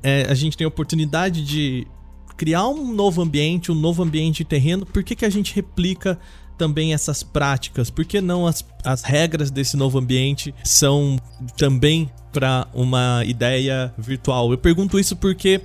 [SPEAKER 1] É, a gente tem a oportunidade de criar um novo ambiente, um novo ambiente de terreno, por que, que a gente replica também essas práticas? Por que não as, as regras desse novo ambiente são também para uma ideia virtual? Eu pergunto isso porque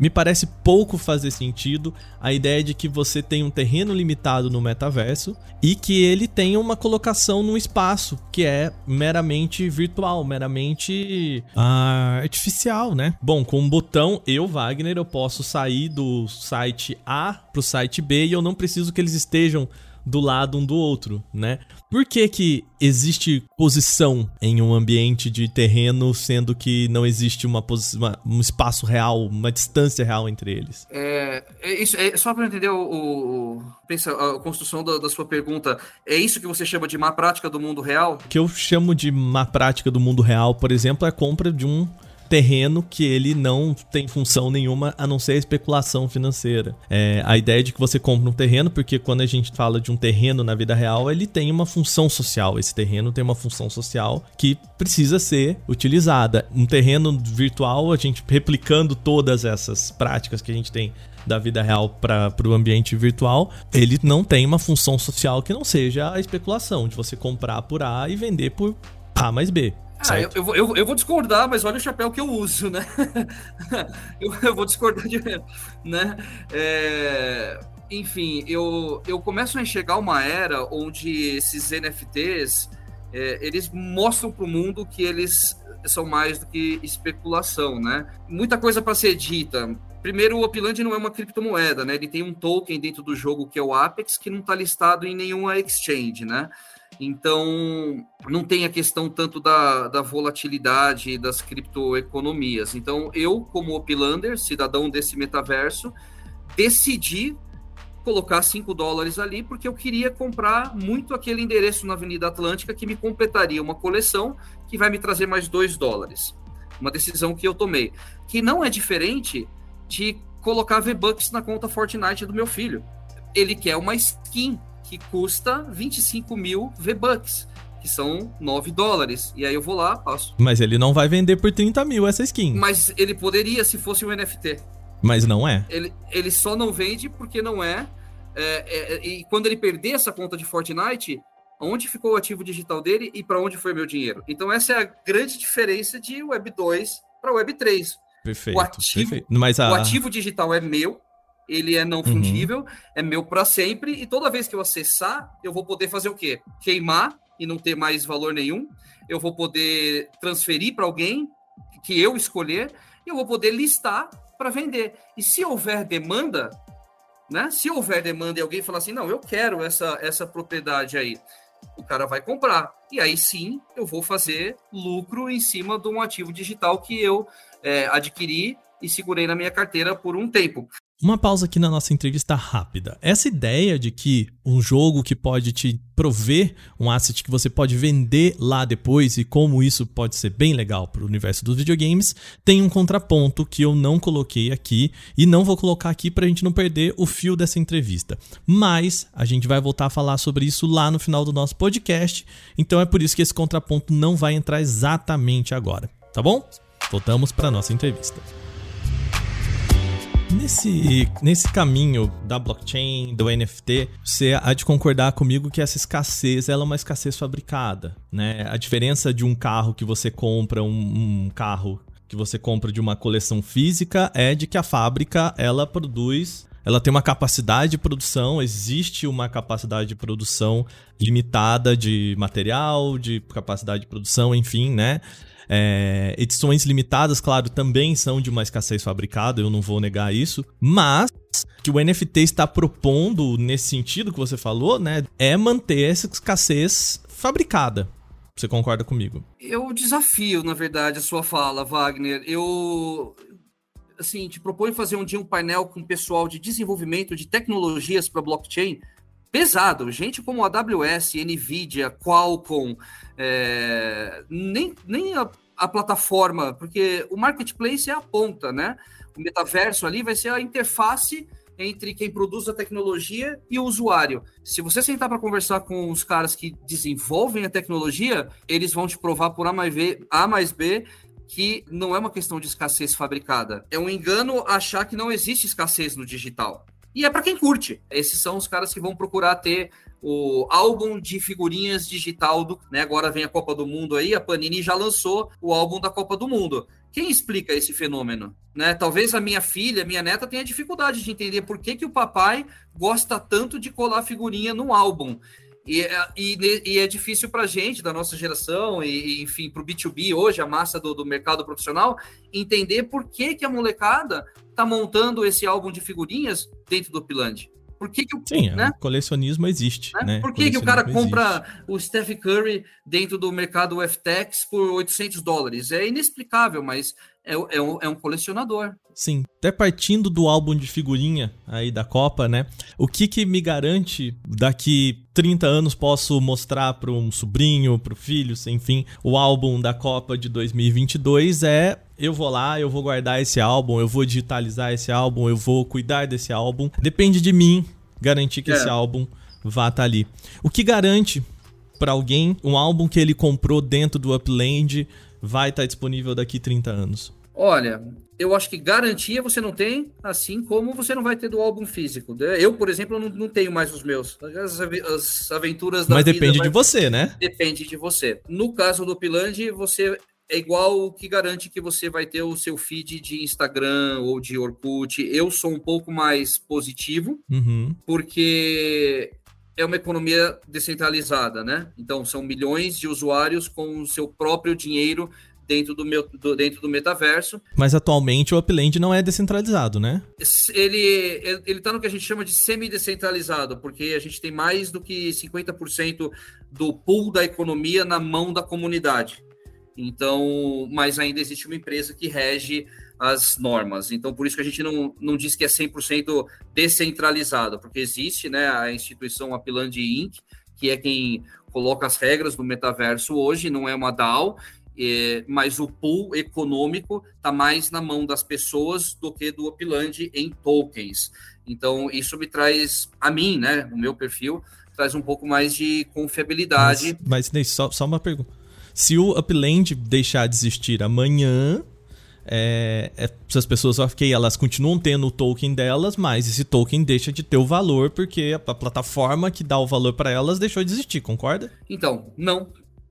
[SPEAKER 1] me parece pouco fazer sentido a ideia de que você tem um terreno limitado no metaverso e que ele tenha uma colocação no espaço que é meramente virtual, meramente ah, artificial, né? Bom, com um botão, eu, Wagner, eu posso sair do site A para o site B e eu não preciso que eles estejam do lado um do outro, né? Por que que existe posição em um ambiente de terreno, sendo que não existe uma, uma um espaço real, uma distância real entre eles?
[SPEAKER 5] É, é isso, é só para entender o, o, pensa, a construção da, da, sua pergunta. É isso que você chama de má prática do mundo real?
[SPEAKER 1] O que eu chamo de má prática do mundo real, por exemplo, é a compra de um terreno que ele não tem função nenhuma a não ser a especulação financeira. É, a ideia de que você compra um terreno, porque quando a gente fala de um terreno na vida real, ele tem uma função social. Esse terreno tem uma função social que precisa ser utilizada. Um terreno virtual, a gente replicando todas essas práticas que a gente tem da vida real para o ambiente virtual, ele não tem uma função social que não seja a especulação, de você comprar por A e vender por A mais B.
[SPEAKER 5] Ah, eu, eu, eu, eu, vou discordar, mas olha o chapéu que eu uso, né? eu, eu, vou discordar de. Né? É, enfim, eu, eu começo a enxergar uma era onde esses NFTs é, eles mostram para o mundo que eles são mais do que especulação, né? Muita coisa para ser dita. Primeiro, o Upland não é uma criptomoeda, né? Ele tem um token dentro do jogo que é o Apex, que não está listado em nenhuma exchange, né? Então, não tem a questão tanto da, da volatilidade das criptoeconomias. Então, eu, como Opilander, cidadão desse metaverso, decidi colocar 5 dólares ali porque eu queria comprar muito aquele endereço na Avenida Atlântica que me completaria uma coleção que vai me trazer mais 2 dólares. Uma decisão que eu tomei. Que não é diferente de colocar V-Bucks na conta Fortnite do meu filho. Ele quer uma skin que custa 25 mil V-Bucks, que são 9 dólares. E aí eu vou lá, passo.
[SPEAKER 1] Mas ele não vai vender por 30 mil essa skin.
[SPEAKER 5] Mas ele poderia se fosse um NFT.
[SPEAKER 1] Mas não é.
[SPEAKER 5] Ele, ele só não vende porque não é. é, é e quando ele perder essa conta de Fortnite, onde ficou o ativo digital dele e para onde foi meu dinheiro? Então essa é a grande diferença de Web 2 para Web 3.
[SPEAKER 1] Perfeito.
[SPEAKER 5] O ativo,
[SPEAKER 1] perfeito. Mas a...
[SPEAKER 5] o ativo digital é meu, ele é não uhum. fungível, uhum. é meu para sempre, e toda vez que eu acessar, eu vou poder fazer o quê? Queimar e não ter mais valor nenhum. Eu vou poder transferir para alguém que eu escolher, e eu vou poder listar para vender. E se houver demanda, né? Se houver demanda e alguém falar assim, não, eu quero essa, essa propriedade aí, o cara vai comprar. E aí sim eu vou fazer lucro em cima de um ativo digital que eu é, adquiri e segurei na minha carteira por um tempo.
[SPEAKER 1] Uma pausa aqui na nossa entrevista rápida. Essa ideia de que um jogo que pode te prover um asset que você pode vender lá depois e como isso pode ser bem legal para o universo dos videogames, tem um contraponto que eu não coloquei aqui e não vou colocar aqui para a gente não perder o fio dessa entrevista. Mas a gente vai voltar a falar sobre isso lá no final do nosso podcast, então é por isso que esse contraponto não vai entrar exatamente agora, tá bom? Voltamos para nossa entrevista. Nesse, nesse caminho da blockchain, do NFT, você há de concordar comigo que essa escassez ela é uma escassez fabricada, né? A diferença de um carro que você compra, um, um carro que você compra de uma coleção física é de que a fábrica ela produz ela tem uma capacidade de produção, existe uma capacidade de produção limitada de material, de capacidade de produção, enfim, né? É, edições limitadas, claro, também são de uma escassez fabricada, eu não vou negar isso, mas que o NFT está propondo nesse sentido que você falou, né, é manter essa escassez fabricada. Você concorda comigo?
[SPEAKER 5] Eu desafio, na verdade, a sua fala, Wagner. Eu assim, te proponho fazer um dia um painel com o pessoal de desenvolvimento de tecnologias para blockchain pesado. Gente como AWS, NVIDIA, Qualcomm, é, nem, nem a, a, plataforma, porque o marketplace é a ponta, né? O metaverso ali vai ser a interface entre quem produz a tecnologia e o usuário. Se você sentar para conversar com os caras que desenvolvem a tecnologia, eles vão te provar por A mais B, a mais B que não é uma questão de escassez fabricada. É um engano achar que não existe escassez no digital. E é para quem curte. Esses são os caras que vão procurar ter o álbum de figurinhas digital do, né? Agora vem a Copa do Mundo aí, a Panini já lançou o álbum da Copa do Mundo. Quem explica esse fenômeno? Né? Talvez a minha filha, minha neta tenha dificuldade de entender por que, que o papai gosta tanto de colar figurinha no álbum. E, e, e, é difícil para gente, da nossa geração, e, enfim, para o B2B hoje, a massa do, do, mercado profissional, entender por que, que a molecada está montando esse álbum de figurinhas dentro do Piland. Por que, que o,
[SPEAKER 1] Sim, né? colecionismo existe. Né?
[SPEAKER 5] Né? Por que, que o cara compra existe. o Steph Curry dentro do mercado FTX por 800 dólares? É inexplicável, mas é, é, um, é um colecionador.
[SPEAKER 1] Sim, até partindo do álbum de figurinha aí da Copa, né? O que que me garante daqui 30 anos posso mostrar para um sobrinho, para o filho, enfim, o álbum da Copa de 2022 é eu vou lá, eu vou guardar esse álbum, eu vou digitalizar esse álbum, eu vou cuidar desse álbum. Depende de mim garantir que é. esse álbum vá estar tá ali. O que garante para alguém um álbum que ele comprou dentro do Upland vai estar tá disponível daqui 30 anos?
[SPEAKER 5] Olha, eu acho que garantia você não tem, assim como você não vai ter do álbum físico. Eu, por exemplo, não, não tenho mais os meus. As, as aventuras
[SPEAKER 1] da Mas vida, depende de você, né?
[SPEAKER 5] Depende de você. No caso do Upland, você é igual o que garante que você vai ter o seu feed de Instagram ou de Orkut. Eu sou um pouco mais positivo,
[SPEAKER 1] uhum.
[SPEAKER 5] porque é uma economia descentralizada, né? Então, são milhões de usuários com o seu próprio dinheiro dentro do, meu, do, dentro do metaverso.
[SPEAKER 1] Mas atualmente o Upland não é descentralizado, né?
[SPEAKER 5] Ele, ele, ele tá no que a gente chama de semi-descentralizado, porque a gente tem mais do que 50% do pool da economia na mão da comunidade. Então, mas ainda existe uma empresa que rege as normas. Então, por isso que a gente não, não diz que é 100% descentralizado, porque existe né, a instituição Apiland Inc., que é quem coloca as regras do metaverso hoje, não é uma DAO, é, mas o pool econômico está mais na mão das pessoas do que do Upland em tokens. Então, isso me traz, a mim, né, o meu perfil, traz um pouco mais de confiabilidade.
[SPEAKER 1] Mas, mas só, só uma pergunta. Se o Upland deixar de existir amanhã, é, é, as pessoas, ok, elas continuam tendo o token delas, mas esse token deixa de ter o valor porque a, a plataforma que dá o valor para elas deixou de existir, concorda?
[SPEAKER 5] Então, não.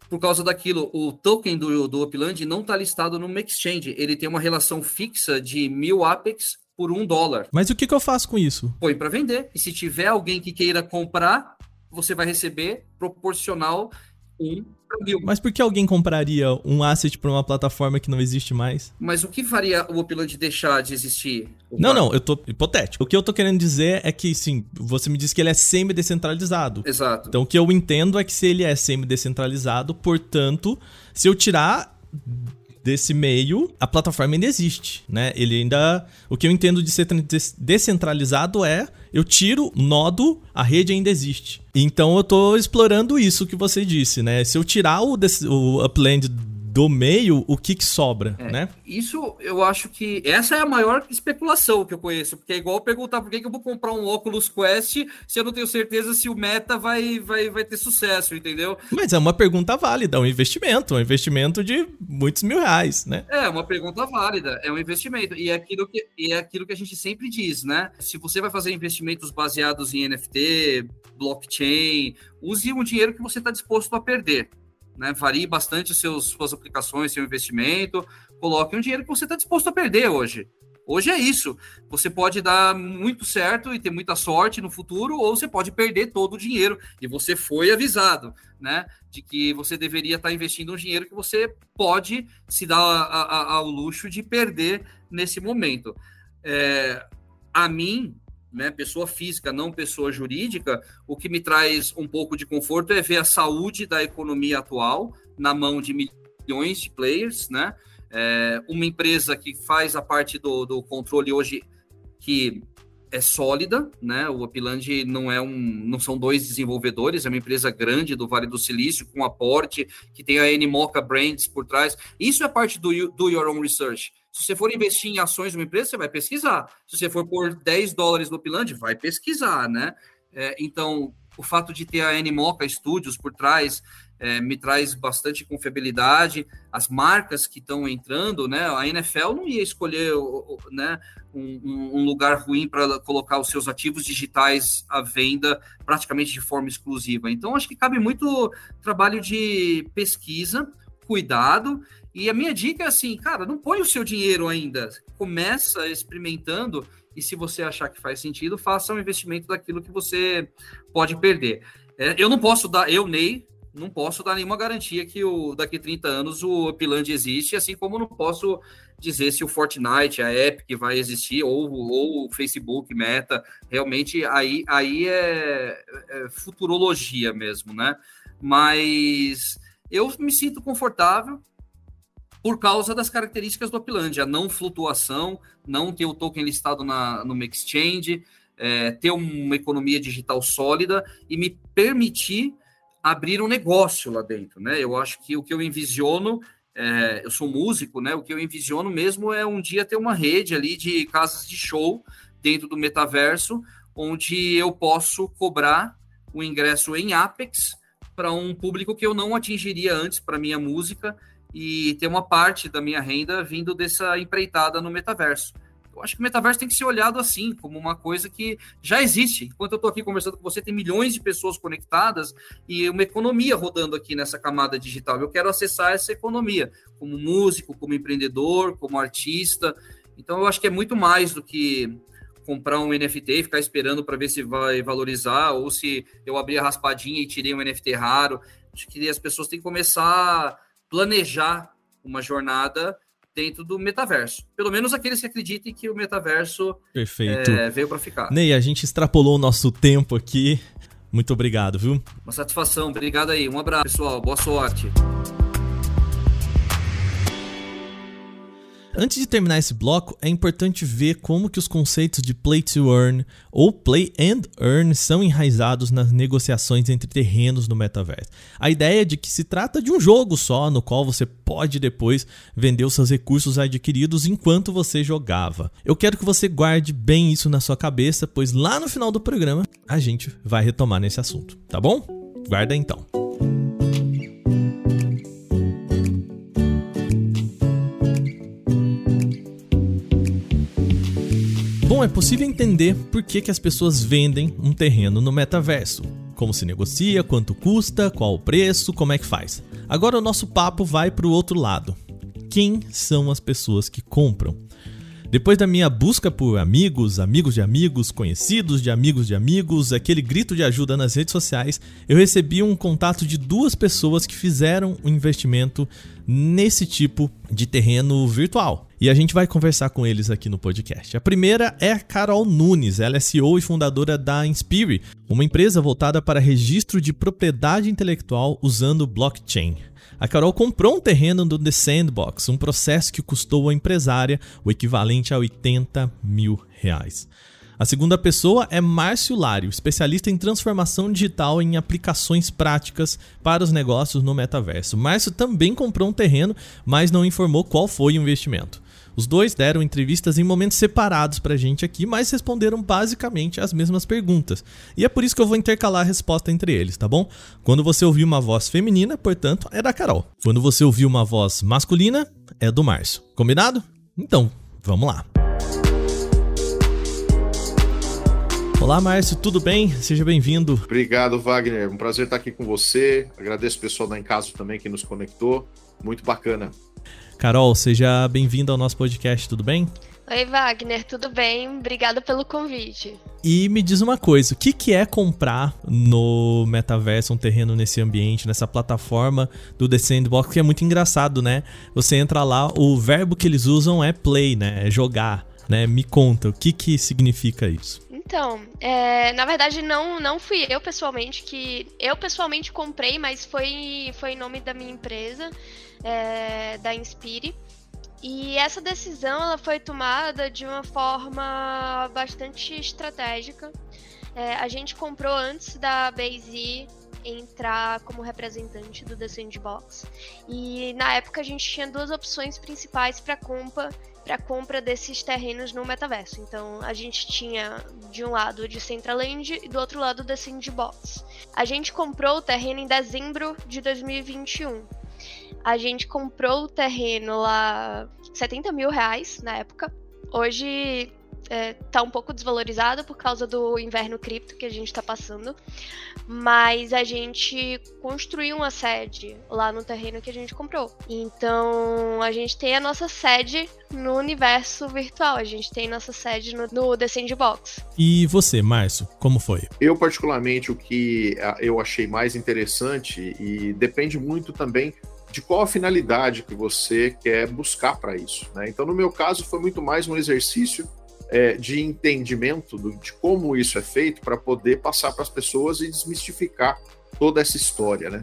[SPEAKER 5] Por causa daquilo, o token do, do Upland não está listado no exchange. Ele tem uma relação fixa de mil Apex por um dólar.
[SPEAKER 1] Mas o que, que eu faço com isso?
[SPEAKER 5] Põe para vender. E se tiver alguém que queira comprar, você vai receber proporcional um
[SPEAKER 1] mas por que alguém compraria um asset para uma plataforma que não existe mais?
[SPEAKER 5] Mas o que faria o Upload deixar de existir?
[SPEAKER 1] Não, não, eu tô hipotético. O que eu tô querendo dizer é que, sim, você me disse que ele é semi-descentralizado.
[SPEAKER 5] Exato.
[SPEAKER 1] Então o que eu entendo é que se ele é semi-descentralizado, portanto, se eu tirar desse meio, a plataforma ainda existe, né? Ele ainda. O que eu entendo de ser descentralizado é eu tiro nodo, a rede ainda existe. Então eu tô explorando isso que você disse, né? Se eu tirar o, o upland do meio o que, que sobra,
[SPEAKER 5] é,
[SPEAKER 1] né?
[SPEAKER 5] Isso eu acho que essa é a maior especulação que eu conheço, porque é igual perguntar por que, que eu vou comprar um óculos Quest se eu não tenho certeza se o Meta vai, vai, vai ter sucesso, entendeu?
[SPEAKER 1] Mas é uma pergunta válida, é um investimento, um investimento de muitos mil reais, né?
[SPEAKER 5] É, uma pergunta válida, é um investimento. E é aquilo que, e é aquilo que a gente sempre diz, né? Se você vai fazer investimentos baseados em NFT, blockchain, use um dinheiro que você está disposto a perder né? Varie bastante seus, suas aplicações, seu investimento. Coloque um dinheiro que você está disposto a perder hoje. Hoje é isso. Você pode dar muito certo e ter muita sorte no futuro, ou você pode perder todo o dinheiro. E você foi avisado, né? De que você deveria estar investindo um dinheiro que você pode se dar a, a, ao luxo de perder nesse momento. É, a mim, né, pessoa física, não pessoa jurídica, o que me traz um pouco de conforto é ver a saúde da economia atual na mão de milhões de players, né? É, uma empresa que faz a parte do, do controle hoje que é sólida, né? O Upland não é um, não são dois desenvolvedores, é uma empresa grande do Vale do Silício com aporte que tem a Animoca Brands por trás. Isso é parte do do your own research. Se você for investir em ações de uma empresa, você vai pesquisar. Se você for por 10 dólares no Upland, vai pesquisar, né? É, então, o fato de ter a Animoca Studios por trás é, me traz bastante confiabilidade. As marcas que estão entrando, né? A NFL não ia escolher né, um, um lugar ruim para colocar os seus ativos digitais à venda praticamente de forma exclusiva. Então, acho que cabe muito trabalho de pesquisa, cuidado e a minha dica é assim, cara, não põe o seu dinheiro ainda. Começa experimentando e se você achar que faz sentido, faça um investimento daquilo que você pode perder. É, eu não posso dar, eu, Ney, não posso dar nenhuma garantia que o, daqui a 30 anos o Upland existe, assim como não posso dizer se o Fortnite, a Epic vai existir, ou, ou o Facebook, Meta, realmente aí, aí é, é futurologia mesmo, né? Mas eu me sinto confortável, por causa das características do Upland, a não flutuação, não ter o token listado na, no exchange, é, ter uma economia digital sólida e me permitir abrir um negócio lá dentro, né? Eu acho que o que eu envisiono, é, eu sou músico, né? O que eu envisiono mesmo é um dia ter uma rede ali de casas de show dentro do metaverso, onde eu posso cobrar o ingresso em Apex para um público que eu não atingiria antes para minha música e ter uma parte da minha renda vindo dessa empreitada no metaverso. Eu acho que o metaverso tem que ser olhado assim, como uma coisa que já existe. Enquanto eu estou aqui conversando com você, tem milhões de pessoas conectadas e uma economia rodando aqui nessa camada digital. Eu quero acessar essa economia, como músico, como empreendedor, como artista. Então, eu acho que é muito mais do que comprar um NFT e ficar esperando para ver se vai valorizar, ou se eu abri a raspadinha e tirei um NFT raro. Acho que as pessoas têm que começar planejar uma jornada dentro do metaverso. Pelo menos aqueles que acreditem que o metaverso. É, veio para ficar.
[SPEAKER 1] Ney, a gente extrapolou o nosso tempo aqui. Muito obrigado, viu?
[SPEAKER 5] Uma satisfação. Obrigado aí. Um abraço, pessoal. Boa sorte.
[SPEAKER 1] Antes de terminar esse bloco, é importante ver como que os conceitos de play to earn ou play and earn são enraizados nas negociações entre terrenos no metaverso. A ideia é de que se trata de um jogo só, no qual você pode depois vender os seus recursos adquiridos enquanto você jogava. Eu quero que você guarde bem isso na sua cabeça, pois lá no final do programa a gente vai retomar nesse assunto, tá bom? Guarda então. Bom, é possível entender por que, que as pessoas vendem um terreno no metaverso. Como se negocia, quanto custa, qual o preço, como é que faz. Agora o nosso papo vai para o outro lado. Quem são as pessoas que compram? Depois da minha busca por amigos, amigos de amigos, conhecidos de amigos de amigos, aquele grito de ajuda nas redes sociais, eu recebi um contato de duas pessoas que fizeram um investimento nesse tipo de terreno virtual. E a gente vai conversar com eles aqui no podcast. A primeira é a Carol Nunes, ela é CEO e fundadora da Inspire, uma empresa voltada para registro de propriedade intelectual usando blockchain. A Carol comprou um terreno do The Sandbox, um processo que custou à empresária o equivalente a 80 mil reais. A segunda pessoa é Márcio Lário, especialista em transformação digital em aplicações práticas para os negócios no metaverso. Márcio também comprou um terreno, mas não informou qual foi o investimento. Os dois deram entrevistas em momentos separados pra gente aqui, mas responderam basicamente as mesmas perguntas. E é por isso que eu vou intercalar a resposta entre eles, tá bom? Quando você ouvir uma voz feminina, portanto, é da Carol. Quando você ouvir uma voz masculina, é do Márcio. Combinado? Então, vamos lá. Olá, Márcio, tudo bem? Seja bem-vindo.
[SPEAKER 6] Obrigado, Wagner. Um prazer estar aqui com você. Agradeço o pessoal da Encaso também que nos conectou. Muito bacana.
[SPEAKER 1] Carol, seja bem-vinda ao nosso podcast, tudo bem?
[SPEAKER 7] Oi, Wagner, tudo bem? Obrigada pelo convite.
[SPEAKER 1] E me diz uma coisa, o que, que é comprar no metaverso um terreno nesse ambiente, nessa plataforma do The Sandbox, que é muito engraçado, né? Você entra lá, o verbo que eles usam é play, né? É jogar, né? Me conta, o que, que significa isso?
[SPEAKER 7] Então, é, na verdade não não fui eu pessoalmente que eu pessoalmente comprei, mas foi foi em nome da minha empresa é, da Inspire. E essa decisão ela foi tomada de uma forma bastante estratégica. É, a gente comprou antes da Base entrar como representante do The Sandbox. E na época a gente tinha duas opções principais para compra para compra desses terrenos no metaverso. Então a gente tinha de um lado de Centraland e do outro lado The Sandbox. A gente comprou o terreno em dezembro de 2021. A gente comprou o terreno lá 70 mil reais na época. Hoje é, tá um pouco desvalorizado por causa do inverno cripto que a gente está passando. Mas a gente construiu uma sede lá no terreno que a gente comprou. Então a gente tem a nossa sede no universo virtual. A gente tem nossa sede no, no The Sandbox.
[SPEAKER 1] E você, Márcio, como foi?
[SPEAKER 6] Eu, particularmente, o que eu achei mais interessante e depende muito também de qual a finalidade que você quer buscar para isso. Né? Então, no meu caso, foi muito mais um exercício é, de entendimento do, de como isso é feito para poder passar para as pessoas e desmistificar toda essa história. Né?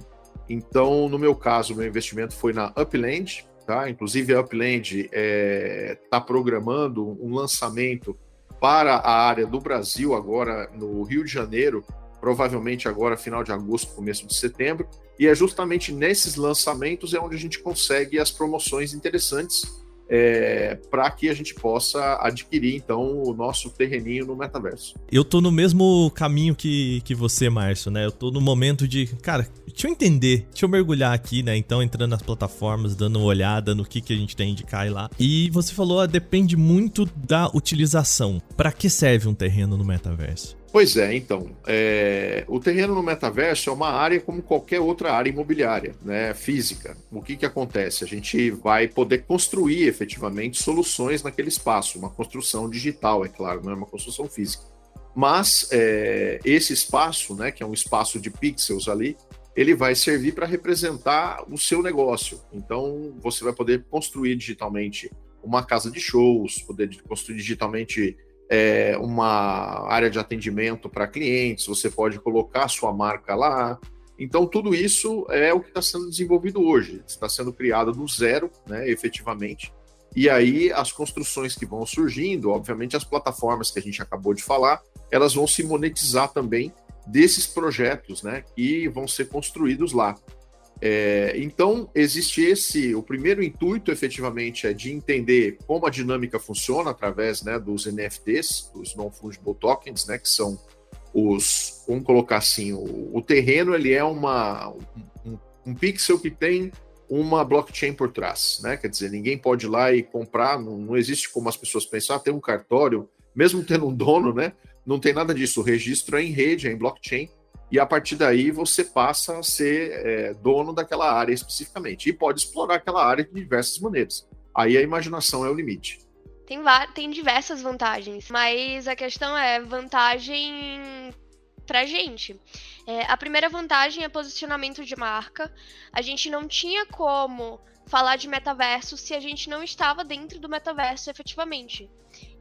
[SPEAKER 6] Então, no meu caso, meu investimento foi na Upland, tá? Inclusive a Upland está é, tá programando um lançamento para a área do Brasil agora no Rio de Janeiro, provavelmente agora final de agosto, começo de setembro, e é justamente nesses lançamentos é onde a gente consegue as promoções interessantes é, para que a gente possa adquirir então o nosso terreninho no metaverso.
[SPEAKER 1] Eu tô no mesmo caminho que, que você, Márcio, né? Eu tô no momento de, cara, deixa eu entender, deixa eu mergulhar aqui, né? Então entrando nas plataformas, dando uma olhada no que, que a gente tem de cair lá. E você falou, ah, depende muito da utilização. Para que serve um terreno no metaverso?
[SPEAKER 6] Pois é, então, é, o terreno no metaverso é uma área como qualquer outra área imobiliária, né, física. O que, que acontece? A gente vai poder construir efetivamente soluções naquele espaço, uma construção digital, é claro, não é uma construção física. Mas é, esse espaço, né, que é um espaço de pixels ali, ele vai servir para representar o seu negócio. Então, você vai poder construir digitalmente uma casa de shows, poder construir digitalmente é, uma área de atendimento para clientes, você pode colocar sua marca lá. Então, tudo isso é o que está sendo desenvolvido hoje, está sendo criado do zero, né, efetivamente. E aí, as construções que vão surgindo, obviamente, as plataformas que a gente acabou de falar, elas vão se monetizar também desses projetos, né, que vão ser construídos lá. É, então, existe esse. O primeiro intuito, efetivamente, é de entender como a dinâmica funciona através né, dos NFTs, os Non-Fungible Tokens, né, que são os. Vamos colocar assim: o, o terreno ele é uma, um, um, pixel que tem uma blockchain por trás. Né? Quer dizer, ninguém pode ir lá e comprar, não, não existe como as pessoas pensar, tem um cartório, mesmo tendo um dono, né? Não tem nada disso. O registro é em rede, é em blockchain e a partir daí você passa a ser é, dono daquela área especificamente e pode explorar aquela área de diversas maneiras. Aí a imaginação é o limite.
[SPEAKER 7] Tem, tem diversas vantagens, mas a questão é vantagem pra gente. É, a primeira vantagem é posicionamento de marca. A gente não tinha como falar de metaverso se a gente não estava dentro do metaverso efetivamente.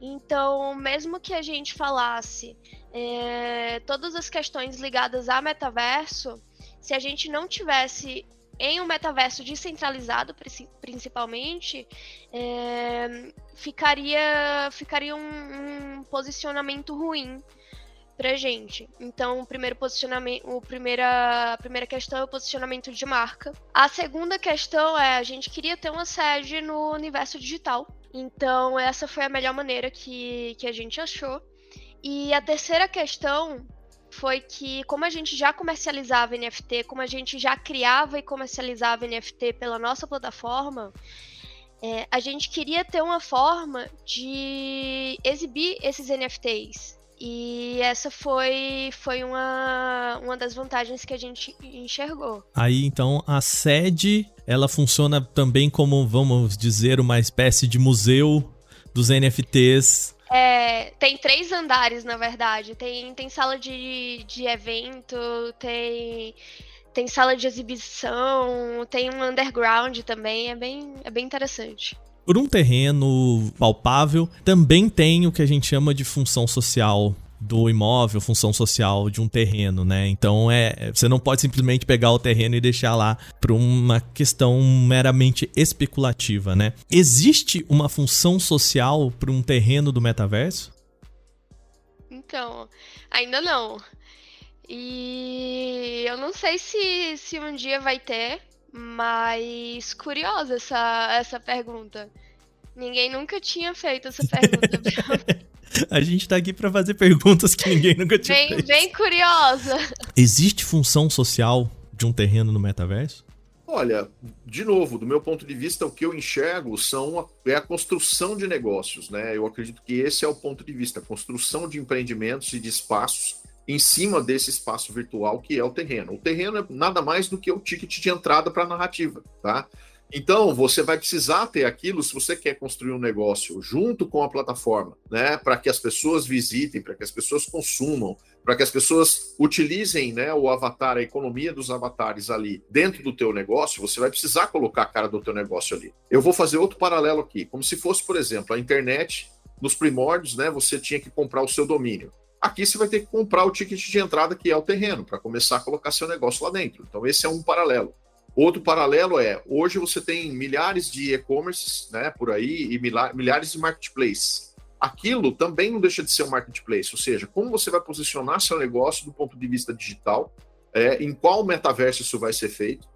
[SPEAKER 7] Então, mesmo que a gente falasse é, todas as questões ligadas a metaverso, se a gente não tivesse em um metaverso descentralizado, principalmente, é, ficaria, ficaria um, um, posicionamento ruim pra gente. Então, o primeiro posicionamento, o primeira, a primeira questão é o posicionamento de marca. A segunda questão é a gente queria ter uma sede no universo digital. Então, essa foi a melhor maneira que, que a gente achou. E a terceira questão foi que, como a gente já comercializava NFT, como a gente já criava e comercializava NFT pela nossa plataforma, é, a gente queria ter uma forma de exibir esses NFTs. E essa foi, foi uma, uma das vantagens que a gente enxergou.
[SPEAKER 1] Aí, então, a sede, ela funciona também como, vamos dizer, uma espécie de museu dos NFTs
[SPEAKER 7] é, tem três andares, na verdade. Tem, tem sala de, de evento, tem, tem sala de exibição, tem um underground também. É bem, é bem interessante.
[SPEAKER 1] Por um terreno palpável, também tem o que a gente chama de função social do imóvel, função social de um terreno, né? Então é, você não pode simplesmente pegar o terreno e deixar lá para uma questão meramente especulativa, né? Existe uma função social para um terreno do metaverso?
[SPEAKER 7] Então, ainda não. E eu não sei se, se um dia vai ter, mas curiosa essa, essa pergunta. Ninguém nunca tinha feito essa pergunta.
[SPEAKER 1] A gente tá aqui para fazer perguntas que ninguém nunca tinha
[SPEAKER 7] bem,
[SPEAKER 1] feito.
[SPEAKER 7] Bem curiosa.
[SPEAKER 1] Existe função social de um terreno no metaverso?
[SPEAKER 6] Olha, de novo, do meu ponto de vista, o que eu enxergo são a, é a construção de negócios, né? Eu acredito que esse é o ponto de vista, a construção de empreendimentos e de espaços em cima desse espaço virtual que é o terreno. O terreno é nada mais do que o ticket de entrada para a narrativa, tá? Então, você vai precisar ter aquilo se você quer construir um negócio junto com a plataforma, né, para que as pessoas visitem, para que as pessoas consumam, para que as pessoas utilizem, né, o avatar, a economia dos avatares ali dentro do teu negócio, você vai precisar colocar a cara do teu negócio ali. Eu vou fazer outro paralelo aqui, como se fosse, por exemplo, a internet nos primórdios, né, você tinha que comprar o seu domínio. Aqui você vai ter que comprar o ticket de entrada que é o terreno para começar a colocar seu negócio lá dentro. Então esse é um paralelo. Outro paralelo é, hoje você tem milhares de e-commerces, né, por aí, e milhares de marketplaces. Aquilo também não deixa de ser um marketplace, ou seja, como você vai posicionar seu negócio do ponto de vista digital, é, em qual metaverso isso vai ser feito,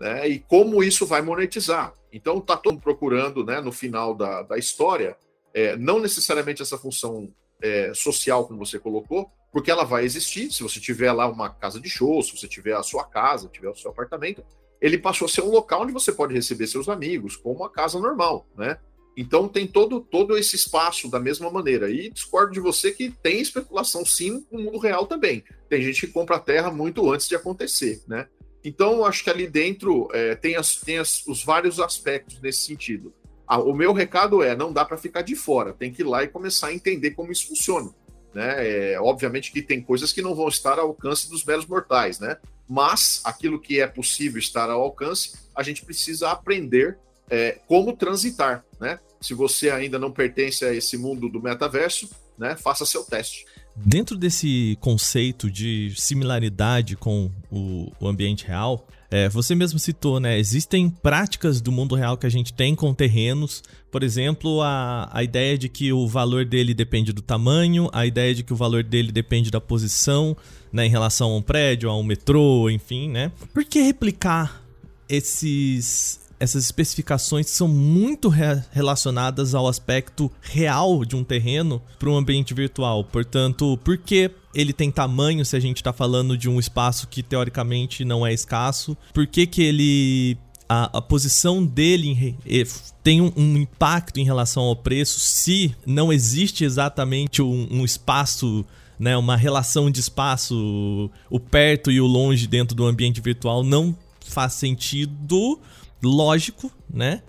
[SPEAKER 6] né, e como isso vai monetizar. Então, está todo mundo procurando, né, no final da, da história, é, não necessariamente essa função é, social, como você colocou, porque ela vai existir. Se você tiver lá uma casa de show, se você tiver a sua casa, tiver o seu apartamento, ele passou a ser um local onde você pode receber seus amigos, como uma casa normal, né? Então tem todo, todo esse espaço da mesma maneira. E discordo de você que tem especulação sim no mundo real também. Tem gente que compra a terra muito antes de acontecer, né? Então acho que ali dentro é, tem, as, tem as, os vários aspectos nesse sentido. Ah, o meu recado é, não dá para ficar de fora, tem que ir lá e começar a entender como isso funciona. Né? É, obviamente que tem coisas que não vão estar ao alcance dos meros mortais, né? mas aquilo que é possível estar ao alcance, a gente precisa aprender é, como transitar, né? Se você ainda não pertence a esse mundo do metaverso, né, faça seu teste.
[SPEAKER 1] Dentro desse conceito de similaridade com o, o ambiente real, é, você mesmo citou, né? Existem práticas do mundo real que a gente tem com terrenos. Por exemplo, a, a ideia de que o valor dele depende do tamanho, a ideia de que o valor dele depende da posição, né? Em relação a um prédio, a um metrô, enfim, né? Por que replicar esses essas especificações são muito re relacionadas ao aspecto real de um terreno para um ambiente virtual. Portanto, por que ele tem tamanho se a gente está falando de um espaço que teoricamente não é escasso? Por que, que ele. A, a posição dele em, tem um, um, impacto em relação ao preço se não existe exatamente um, um espaço né, uma relação de espaço, o perto e o longe dentro do ambiente virtual não faz sentido lógico, né?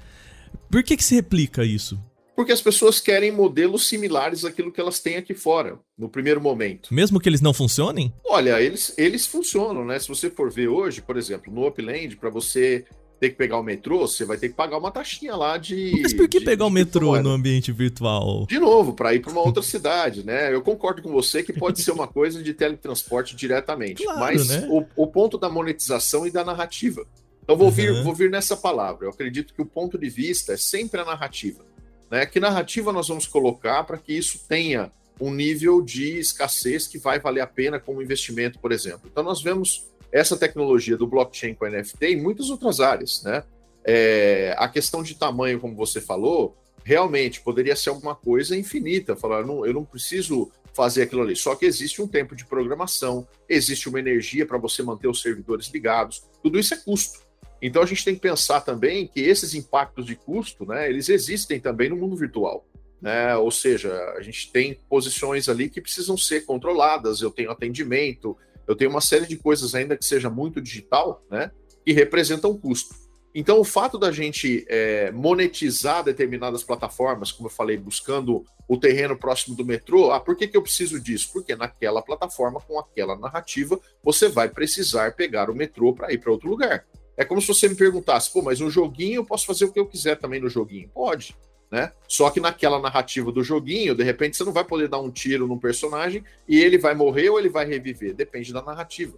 [SPEAKER 1] Por que, que se replica isso?
[SPEAKER 6] Porque as pessoas querem modelos similares àquilo que elas têm aqui fora, no primeiro momento.
[SPEAKER 1] Mesmo que eles não funcionem?
[SPEAKER 6] Olha, eles, eles funcionam, né? Se você for ver hoje, por exemplo, no Upland, para você ter que pegar o metrô, você vai ter que pagar uma taxinha lá de.
[SPEAKER 1] Mas por que
[SPEAKER 6] de,
[SPEAKER 1] pegar o metrô no ambiente virtual?
[SPEAKER 6] De novo, para ir para uma outra cidade, né? Eu concordo com você que pode ser uma coisa de teletransporte diretamente. Claro, mas né? o, o ponto da monetização e da narrativa. Então vou, uhum. vir, vou vir nessa palavra. Eu acredito que o ponto de vista é sempre a narrativa. Né? Que narrativa nós vamos colocar para que isso tenha um nível de escassez que vai valer a pena como investimento, por exemplo. Então nós vemos essa tecnologia do blockchain com NFT em muitas outras áreas, né? É, a questão de tamanho, como você falou, realmente poderia ser alguma coisa infinita. Falar, não, eu não preciso fazer aquilo ali. Só que existe um tempo de programação, existe uma energia para você manter os servidores ligados. Tudo isso é custo. Então a gente tem que pensar também que esses impactos de custo, né, eles existem também no mundo virtual. Né? Ou seja, a gente tem posições ali que precisam ser controladas, eu tenho atendimento, eu tenho uma série de coisas ainda que seja muito digital, né, que representam custo. Então, o fato da gente é, monetizar determinadas plataformas, como eu falei, buscando o terreno próximo do metrô, ah, por que, que eu preciso disso? Porque naquela plataforma, com aquela narrativa, você vai precisar pegar o metrô para ir para outro lugar. É como se você me perguntasse, pô, mas um joguinho eu posso fazer o que eu quiser também no joguinho. Pode, né? Só que naquela narrativa do joguinho, de repente você não vai poder dar um tiro num personagem e ele vai morrer ou ele vai reviver. Depende da narrativa.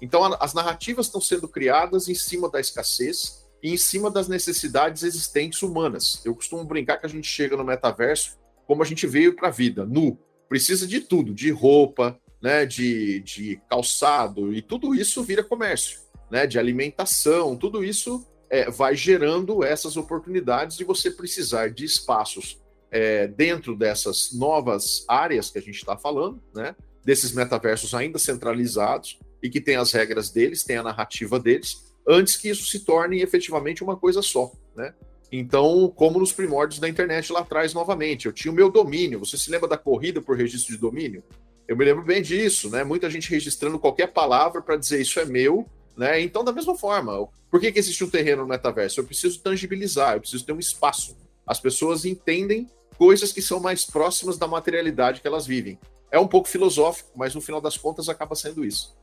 [SPEAKER 6] Então a, as narrativas estão sendo criadas em cima da escassez e em cima das necessidades existentes humanas. Eu costumo brincar que a gente chega no metaverso como a gente veio para a vida, nu. Precisa de tudo, de roupa, né, de, de calçado, e tudo isso vira comércio né, de alimentação, tudo isso é, vai gerando essas oportunidades de você precisar de espaços é, dentro dessas novas áreas que a gente está falando, né, desses metaversos ainda centralizados e que tem as regras deles, tem a narrativa deles, antes que isso se torne efetivamente uma coisa só, né? Então, como nos primórdios da internet lá atrás, novamente, eu tinha o meu domínio. Você se lembra da corrida por registro de domínio? Eu me lembro bem disso, né? Muita gente registrando qualquer palavra para dizer isso é meu né? Então, da mesma forma, por que, que existe um terreno no metaverso? Eu preciso tangibilizar, eu preciso ter um espaço. As pessoas entendem coisas que são mais próximas da materialidade que elas vivem. É um pouco filosófico, mas no final das contas acaba sendo isso.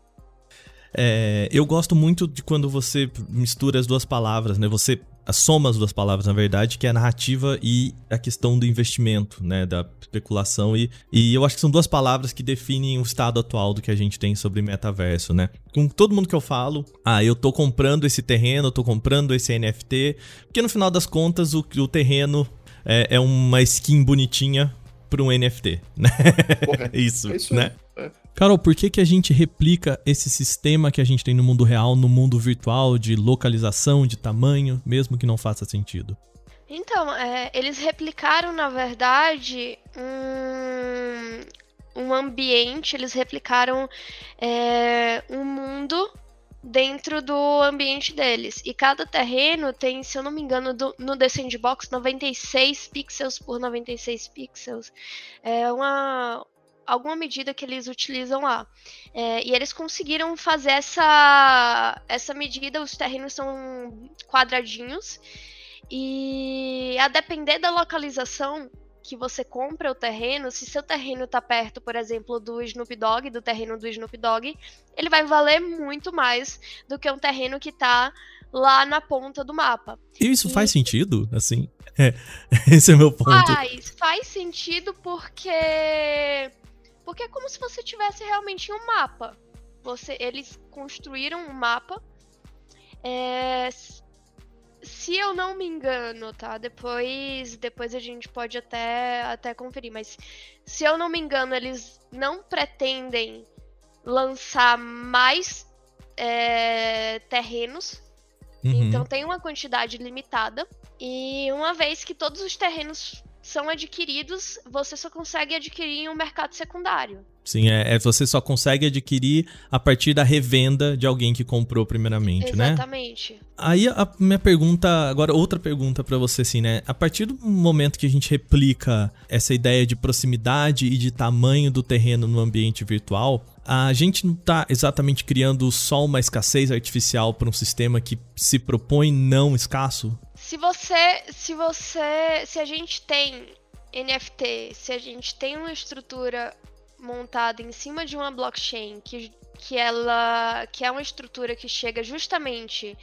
[SPEAKER 1] É, eu gosto muito de quando você mistura as duas palavras, né? Você soma as duas palavras, na verdade, que é a narrativa e a questão do investimento, né? Da especulação. E, e eu acho que são duas palavras que definem o estado atual do que a gente tem sobre metaverso, né? Com todo mundo que eu falo, ah, eu tô comprando esse terreno, eu tô comprando esse NFT, porque no final das contas o, o terreno é, é uma skin bonitinha para um NFT, né? isso, é isso, né? É. Carol, por que, que a gente replica esse sistema que a gente tem no mundo real, no mundo virtual, de localização, de tamanho, mesmo que não faça sentido?
[SPEAKER 7] Então, é, eles replicaram, na verdade, um, um ambiente, eles replicaram é, um mundo dentro do ambiente deles. E cada terreno tem, se eu não me engano, do, no The Sandbox, 96 pixels por 96 pixels. É uma alguma medida que eles utilizam lá. É, e eles conseguiram fazer essa, essa medida, os terrenos são quadradinhos. E a depender da localização, que você compra o terreno, se seu terreno está perto, por exemplo, do Snoop Dogg, do terreno do Snoop Dogg, ele vai valer muito mais do que um terreno que está lá na ponta do mapa.
[SPEAKER 1] E isso e... faz sentido, assim? É, esse é o meu ponto.
[SPEAKER 7] Faz, faz sentido porque porque é como se você tivesse realmente um mapa. Você, eles construíram um mapa. É, se eu não me engano, tá? Depois, depois a gente pode até, até conferir, mas se eu não me engano, eles não pretendem lançar mais é, terrenos. Uhum. Então tem uma quantidade limitada. E uma vez que todos os terrenos são adquiridos, você só consegue adquirir em um mercado secundário.
[SPEAKER 1] Sim, é, é, você só consegue adquirir a partir da revenda de alguém que comprou primeiramente,
[SPEAKER 7] Exatamente.
[SPEAKER 1] né?
[SPEAKER 7] Exatamente.
[SPEAKER 1] Aí a minha pergunta, agora outra pergunta para você assim, né? A partir do momento que a gente replica essa ideia de proximidade e de tamanho do terreno no ambiente virtual, a gente não está exatamente criando só uma escassez artificial para um sistema que se propõe não escasso?
[SPEAKER 7] Se você, se você, se a gente tem NFT, se a gente tem uma estrutura montada em cima de uma blockchain que, que ela que é uma estrutura que chega justamente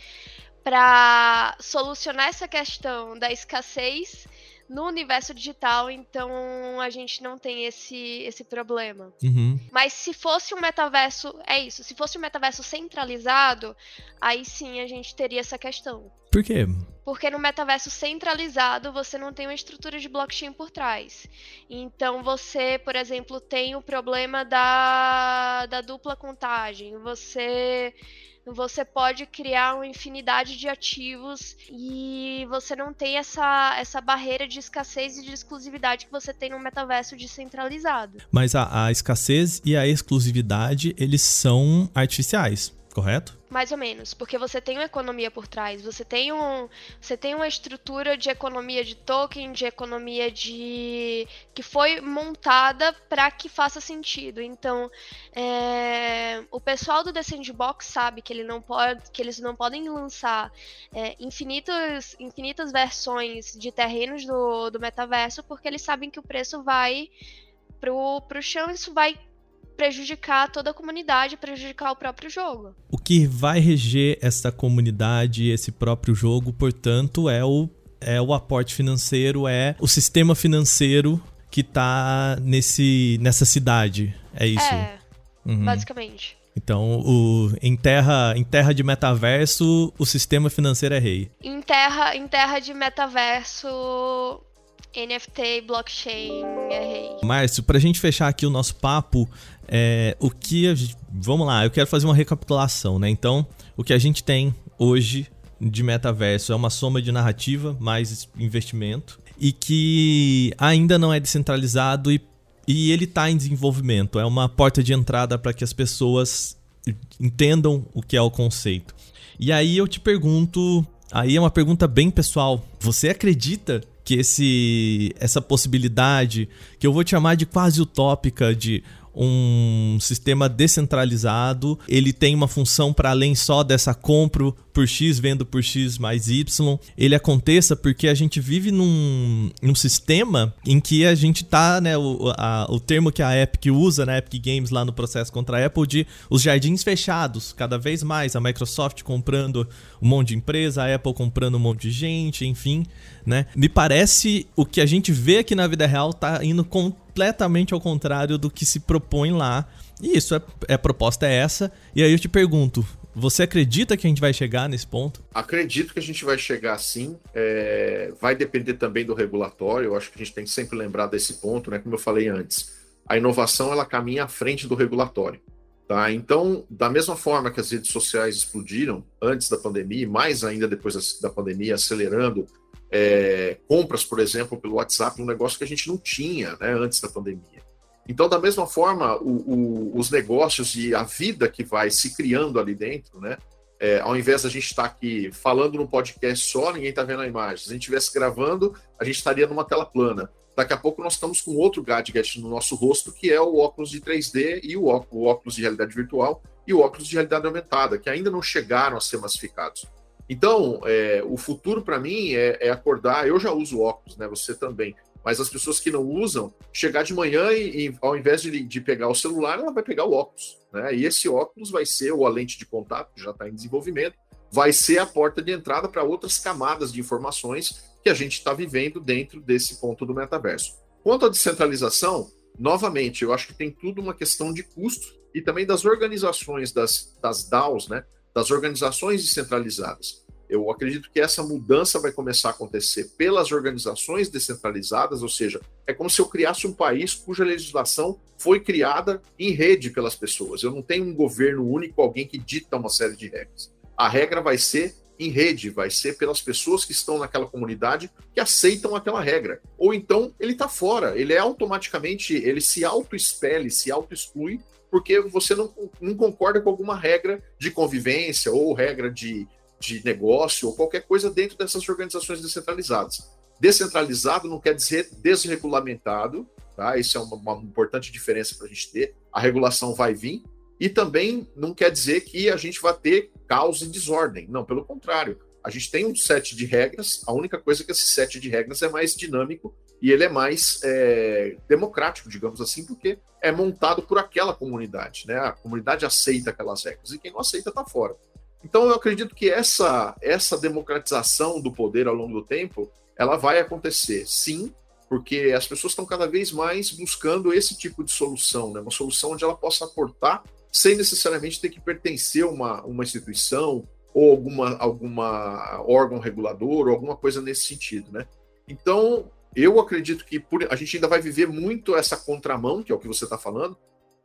[SPEAKER 7] para solucionar essa questão da escassez no universo digital, então a gente não tem esse, esse problema.
[SPEAKER 1] Uhum.
[SPEAKER 7] Mas se fosse um metaverso, é isso, se fosse um metaverso centralizado, aí sim a gente teria essa questão.
[SPEAKER 1] Por quê?
[SPEAKER 7] Porque no metaverso centralizado você não tem uma estrutura de blockchain por trás. Então você, por exemplo, tem o problema da, da dupla contagem. Você você pode criar uma infinidade de ativos e você não tem essa, essa barreira de escassez e de exclusividade que você tem no metaverso descentralizado.
[SPEAKER 1] Mas a, a escassez e a exclusividade, eles são artificiais correto?
[SPEAKER 7] Mais ou menos, porque você tem uma economia por trás, você tem, um, você tem uma estrutura de economia de token, de economia de. que foi montada para que faça sentido. Então, é, o pessoal do The Sandbox sabe que, ele não pode, que eles não podem lançar é, infinitas, infinitas versões de terrenos do, do metaverso, porque eles sabem que o preço vai pro, pro chão, isso vai prejudicar toda a comunidade, prejudicar o próprio jogo.
[SPEAKER 1] O que vai reger essa comunidade, esse próprio jogo, portanto, é o, é o aporte financeiro, é o sistema financeiro que tá nesse, nessa cidade. É isso?
[SPEAKER 7] É, uhum. basicamente.
[SPEAKER 1] Então, o, em, terra, em terra de metaverso, o sistema financeiro é rei.
[SPEAKER 7] Em terra, em terra de metaverso, NFT, blockchain, é rei.
[SPEAKER 1] Márcio, pra gente fechar aqui o nosso papo, é, o que. A gente, vamos lá, eu quero fazer uma recapitulação, né? Então, o que a gente tem hoje de metaverso é uma soma de narrativa mais investimento e que ainda não é descentralizado e, e ele está em desenvolvimento. É uma porta de entrada para que as pessoas entendam o que é o conceito. E aí eu te pergunto, aí é uma pergunta bem pessoal. Você acredita que esse essa possibilidade que eu vou te chamar de quase utópica de um sistema descentralizado, ele tem uma função para além só dessa compro por X, vendo por X mais Y, ele aconteça porque a gente vive num, num sistema em que a gente tá, né, o, a, o termo que a Epic usa, né, Epic Games lá no processo contra a Apple, de os jardins fechados, cada vez mais, a Microsoft comprando um monte de empresa, a Apple comprando um monte de gente, enfim, né, me parece o que a gente vê aqui na vida real tá indo completamente ao contrário do que se propõe lá, e isso é, é a proposta é essa, e aí eu te pergunto, você acredita que a gente vai chegar nesse ponto?
[SPEAKER 6] Acredito que a gente vai chegar sim. É... Vai depender também do regulatório. Eu acho que a gente tem que sempre lembrar desse ponto, né? Como eu falei antes, a inovação ela caminha à frente do regulatório. Tá? Então, da mesma forma que as redes sociais explodiram antes da pandemia, e mais ainda depois da pandemia, acelerando é... compras, por exemplo, pelo WhatsApp, um negócio que a gente não tinha né, antes da pandemia. Então, da mesma forma, o, o, os negócios e a vida que vai se criando ali dentro, né? É, ao invés da gente estar tá aqui falando no podcast só, ninguém está vendo a imagem. Se a gente estivesse gravando, a gente estaria numa tela plana. Daqui a pouco nós estamos com outro gadget no nosso rosto, que é o óculos de 3D e o óculos de realidade virtual e o óculos de realidade aumentada, que ainda não chegaram a ser massificados. Então, é, o futuro para mim é, é, acordar. Eu já uso óculos, né? Você também. Mas as pessoas que não usam, chegar de manhã e, e ao invés de, de, pegar o celular, ela vai pegar o óculos. Né? E esse óculos vai ser, ou a lente de contato, já está em desenvolvimento, vai ser a porta de entrada para outras camadas de informações que a gente está vivendo dentro desse ponto do metaverso. Quanto à descentralização, novamente, eu acho que tem tudo uma questão de custo e também das organizações das, das DAOs, né? Das organizações descentralizadas. Eu acredito que essa mudança vai começar a acontecer pelas organizações descentralizadas, ou seja, é como se eu criasse um país cuja legislação foi criada em rede pelas pessoas. Eu não tenho um governo único, alguém que dita uma série de regras. A regra vai ser em rede, vai ser pelas pessoas que estão naquela comunidade que aceitam aquela regra. Ou então ele está fora, ele é automaticamente, ele se auto-expele, se auto-exclui, porque você não, não concorda com alguma regra de convivência ou regra de de negócio ou qualquer coisa dentro dessas organizações descentralizadas. Descentralizado não quer dizer desregulamentado, tá? Isso é uma, uma importante diferença para a gente ter. A regulação vai vir e também não quer dizer que a gente vai ter caos e desordem. Não, pelo contrário. A gente tem um set de regras, a única coisa é que esse set de regras é mais dinâmico e ele é mais é, democrático, digamos assim, porque é montado por aquela comunidade, né? A comunidade aceita aquelas regras e quem não aceita está fora. Então eu acredito que essa essa democratização do poder ao longo do tempo, ela vai acontecer, sim, porque as pessoas estão cada vez mais buscando esse tipo de solução, né? Uma solução onde ela possa aportar sem necessariamente ter que pertencer a uma, uma instituição ou alguma, alguma órgão regulador ou alguma coisa nesse sentido, né? Então, eu acredito que por, a gente ainda vai viver muito essa contramão, que é o que você está falando,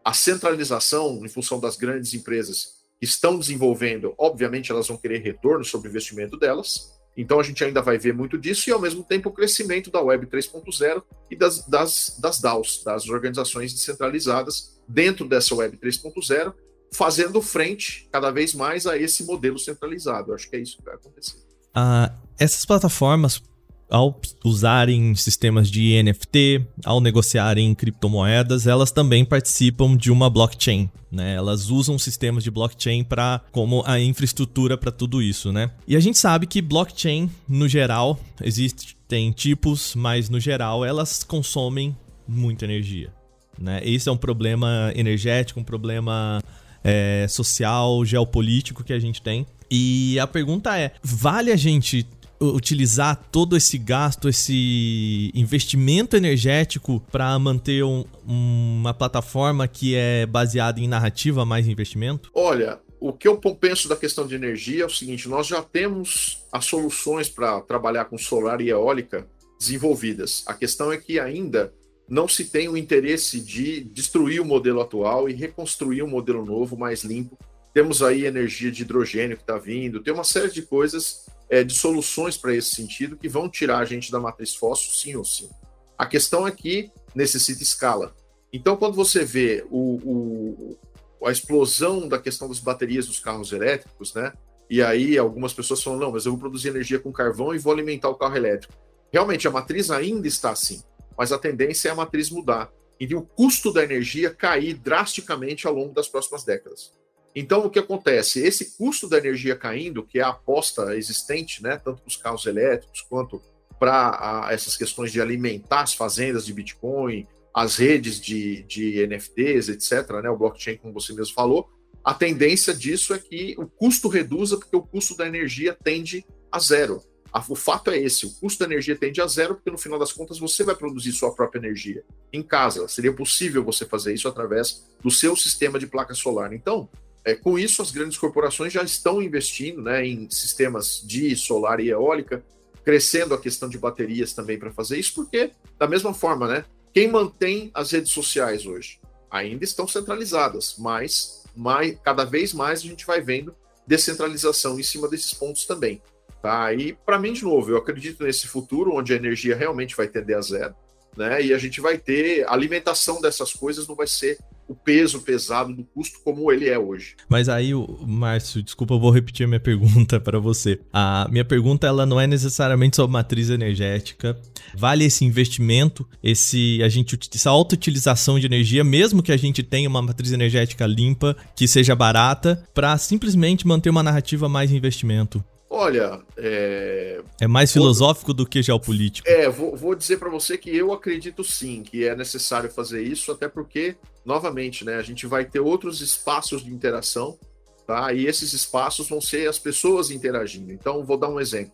[SPEAKER 6] a centralização em função das grandes empresas estão desenvolvendo, obviamente elas vão querer retorno sobre o investimento delas. Então a gente ainda vai ver muito disso e ao mesmo tempo o crescimento da Web 3.0 e das, das, das DAOs, das organizações descentralizadas dentro dessa Web 3.0, fazendo frente cada vez mais a esse modelo centralizado. Eu acho que é isso que vai acontecer.
[SPEAKER 1] Uh, essas plataformas ao usarem sistemas de NFT, ao negociarem criptomoedas, elas também participam de uma blockchain. Né? Elas usam sistemas de blockchain para como a infraestrutura para tudo isso, né? E a gente sabe que blockchain, no geral, existem tipos, mas no geral elas consomem muita energia. Né? Esse é um problema energético, um problema é, social, geopolítico que a gente tem. E a pergunta é: vale a gente utilizar todo esse gasto, esse investimento energético para manter um, uma plataforma que é baseada em narrativa mais investimento?
[SPEAKER 6] Olha, o que eu penso da questão de energia é o seguinte: nós já temos as soluções para trabalhar com solar e eólica desenvolvidas. A questão é que ainda não se tem o interesse de destruir o modelo atual e reconstruir um modelo novo, mais limpo. Temos aí energia de hidrogênio que está vindo, tem uma série de coisas é, de soluções para esse sentido que vão tirar a gente da matriz fóssil, sim ou sim. A questão é que necessita escala. Então, quando você vê o, o, a explosão da questão das baterias dos carros elétricos, né? E aí algumas pessoas falam, não, mas eu vou produzir energia com carvão e vou alimentar o carro elétrico. Realmente, a matriz ainda está assim, mas a tendência é a matriz mudar. e o custo da energia cair drasticamente ao longo das próximas décadas. Então, o que acontece? Esse custo da energia caindo, que é a aposta existente, né, tanto para os carros elétricos quanto para essas questões de alimentar as fazendas de Bitcoin, as redes de, de NFTs, etc., né, o blockchain, como você mesmo falou, a tendência disso é que o custo reduza, porque o custo da energia tende a zero. O fato é esse: o custo da energia tende a zero, porque no final das contas você vai produzir sua própria energia em casa. Seria possível você fazer isso através do seu sistema de placa solar. Então, é, com isso, as grandes corporações já estão investindo né, em sistemas de solar e eólica, crescendo a questão de baterias também para fazer isso, porque, da mesma forma, né, quem mantém as redes sociais hoje? Ainda estão centralizadas, mas mais, cada vez mais a gente vai vendo descentralização em cima desses pontos também. Tá? E, para mim, de novo, eu acredito nesse futuro onde a energia realmente vai tender a zero, né? e a gente vai ter alimentação dessas coisas, não vai ser o peso pesado do custo como ele é hoje.
[SPEAKER 1] Mas aí, Márcio, desculpa, eu vou repetir a minha pergunta para você. A minha pergunta ela não é necessariamente sobre matriz energética. Vale esse investimento, esse a gente essa auto-utilização de energia, mesmo que a gente tenha uma matriz energética limpa, que seja barata, para simplesmente manter uma narrativa mais investimento.
[SPEAKER 6] Olha, é...
[SPEAKER 1] é mais filosófico do que geopolítico.
[SPEAKER 6] É, vou, vou dizer para você que eu acredito sim que é necessário fazer isso, até porque, novamente, né, a gente vai ter outros espaços de interação, tá? E esses espaços vão ser as pessoas interagindo. Então, vou dar um exemplo.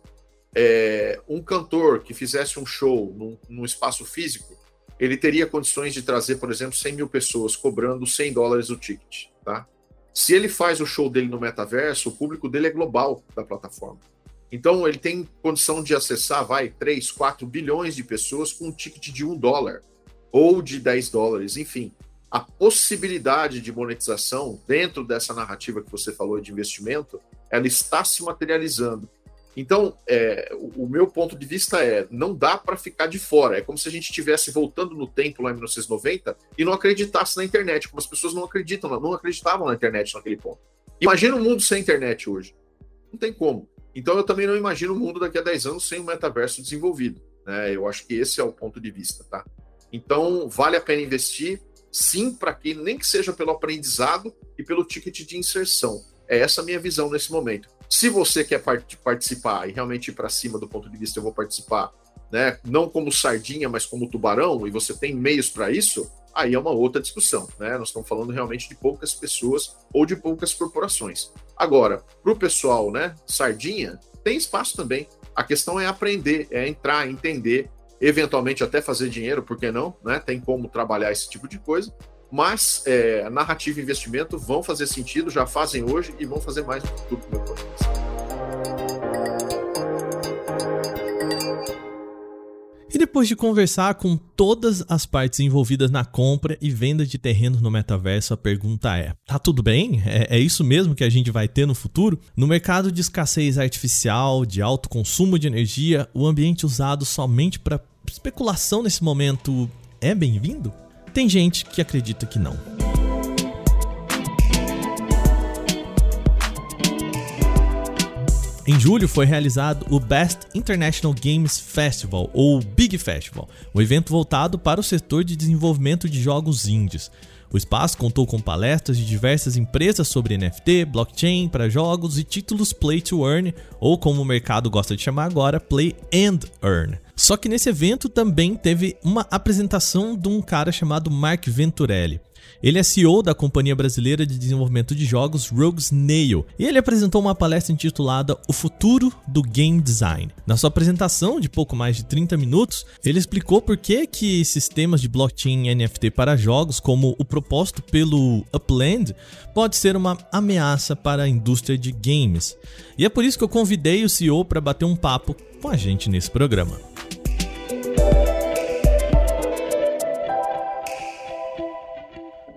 [SPEAKER 6] É, um cantor que fizesse um show num, num espaço físico, ele teria condições de trazer, por exemplo, 100 mil pessoas cobrando 100 dólares o ticket, tá? Se ele faz o show dele no metaverso, o público dele é global da plataforma. Então ele tem condição de acessar, vai, 3, 4 bilhões de pessoas com um ticket de 1 dólar ou de 10 dólares, enfim. A possibilidade de monetização dentro dessa narrativa que você falou de investimento, ela está se materializando. Então, é, o, o, meu ponto de vista é: não dá para ficar de fora. É como se a gente estivesse voltando no tempo lá em 1990 e não acreditasse na internet, como as pessoas não acreditam, não acreditavam na internet naquele ponto. Imagina um mundo sem internet hoje. Não tem como. Então, eu também não imagino um mundo daqui a 10 anos sem um metaverso desenvolvido. Né? Eu acho que esse é o ponto de vista, tá? Então, vale a pena investir, sim, para que nem que seja pelo aprendizado e pelo ticket de inserção. É essa a minha visão nesse momento. Se você quer part participar e realmente ir para cima do ponto de vista eu vou participar, né, não como sardinha, mas como tubarão, e você tem meios para isso, aí é uma outra discussão. Né? Nós estamos falando realmente de poucas pessoas ou de poucas corporações. Agora, para o pessoal, né, sardinha, tem espaço também. A questão é aprender, é entrar, entender, eventualmente até fazer dinheiro, por que não? Né? Tem como trabalhar esse tipo de coisa mas é, narrativa e investimento vão fazer sentido, já fazem hoje e vão fazer mais no futuro, meu ponto.
[SPEAKER 1] E depois de conversar com todas as partes envolvidas na compra e venda de terrenos no metaverso, a pergunta é: tá tudo bem? É, é, isso mesmo que a gente vai ter no futuro? No mercado de escassez artificial, de alto consumo de energia, o ambiente usado somente para especulação nesse momento é bem-vindo? Tem gente que acredita que não. Em julho foi realizado o Best International Games Festival, ou Big Festival, um evento voltado para o setor de desenvolvimento de jogos indies. O espaço contou com palestras de diversas empresas sobre NFT, blockchain para jogos e títulos Play to Earn, ou como o mercado gosta de chamar agora, Play and Earn. Só que nesse evento também teve uma apresentação de um cara chamado Mark Venturelli. Ele é CEO da Companhia Brasileira de Desenvolvimento de Jogos Rogue Snail e ele apresentou uma palestra intitulada O Futuro do Game Design. Na sua apresentação, de pouco mais de 30 minutos, ele explicou por que, que sistemas de blockchain e NFT para jogos, como o proposto pelo Upland, pode ser uma ameaça para a indústria de games. E é por isso que eu convidei o CEO para bater um papo com a gente nesse programa.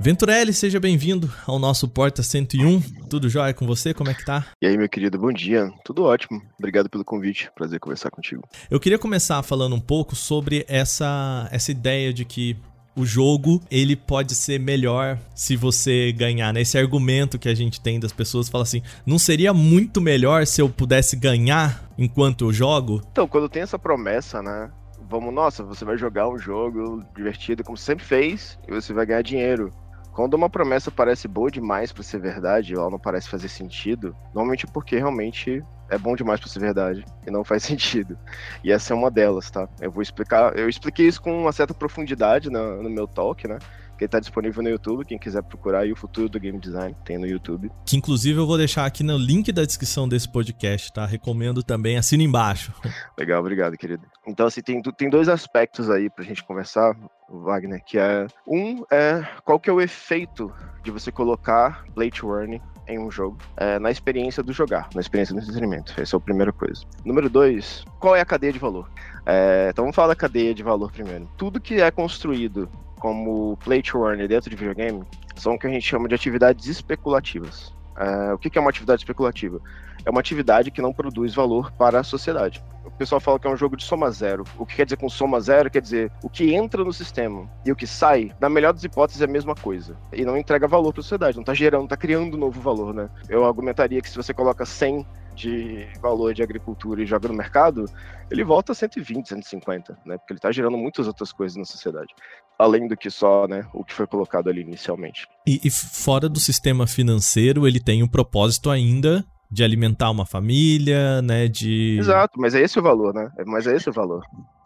[SPEAKER 1] Venturelli, seja bem-vindo ao nosso Porta 101. Tudo jóia com você? Como é que tá?
[SPEAKER 8] E aí, meu querido, bom dia. Tudo ótimo. Obrigado pelo convite. Prazer conversar contigo.
[SPEAKER 1] Eu queria começar falando um pouco sobre essa, essa ideia de que o jogo ele pode ser melhor se você ganhar, né? Esse argumento que a gente tem das pessoas fala assim: não seria muito melhor se eu pudesse ganhar enquanto eu jogo?
[SPEAKER 8] Então, quando tem essa promessa, né? vamos, nossa, você vai jogar um jogo divertido como sempre fez e você vai ganhar dinheiro. Quando uma promessa parece boa demais para ser verdade, ou ela não parece fazer sentido, normalmente é porque realmente é bom demais para ser verdade e não faz sentido. E essa é uma delas, tá? Eu vou explicar, eu expliquei isso com uma certa profundidade no, no meu talk, né? que está disponível no YouTube, quem quiser procurar aí o futuro do game design, tem no YouTube.
[SPEAKER 1] Que inclusive eu vou deixar aqui no link da descrição desse podcast, tá? Recomendo também, assina embaixo.
[SPEAKER 8] Legal, obrigado, querido. Então, assim, tem, tem dois aspectos aí pra gente conversar, Wagner, que é um é qual que é o efeito de você colocar Blade Warning em um jogo, é, na experiência do jogar, na experiência do entretenimento. Essa é a primeira coisa. Número dois, qual é a cadeia de valor? É, então vamos falar da cadeia de valor primeiro. Tudo que é construído como play to earn dentro de videogame são o que a gente chama de atividades especulativas. Uh, o que é uma atividade especulativa? É uma atividade que não produz valor para a sociedade. O pessoal fala que é um jogo de soma zero. O que quer dizer com soma zero? Quer dizer, o que entra no sistema e o que sai, na melhor das hipóteses, é a mesma coisa. E não entrega valor para a sociedade, não está gerando, está criando novo valor, né? Eu argumentaria que se você coloca 100 de valor de agricultura e joga no mercado, ele volta a 120, 150, né? Porque ele está gerando muitas outras coisas na sociedade, além do que só, né, o que foi colocado ali inicialmente.
[SPEAKER 1] E, e fora do sistema financeiro, ele tem um propósito ainda de alimentar uma família, né, de
[SPEAKER 8] Exato, mas é esse o valor, né? Mas é esse o valor.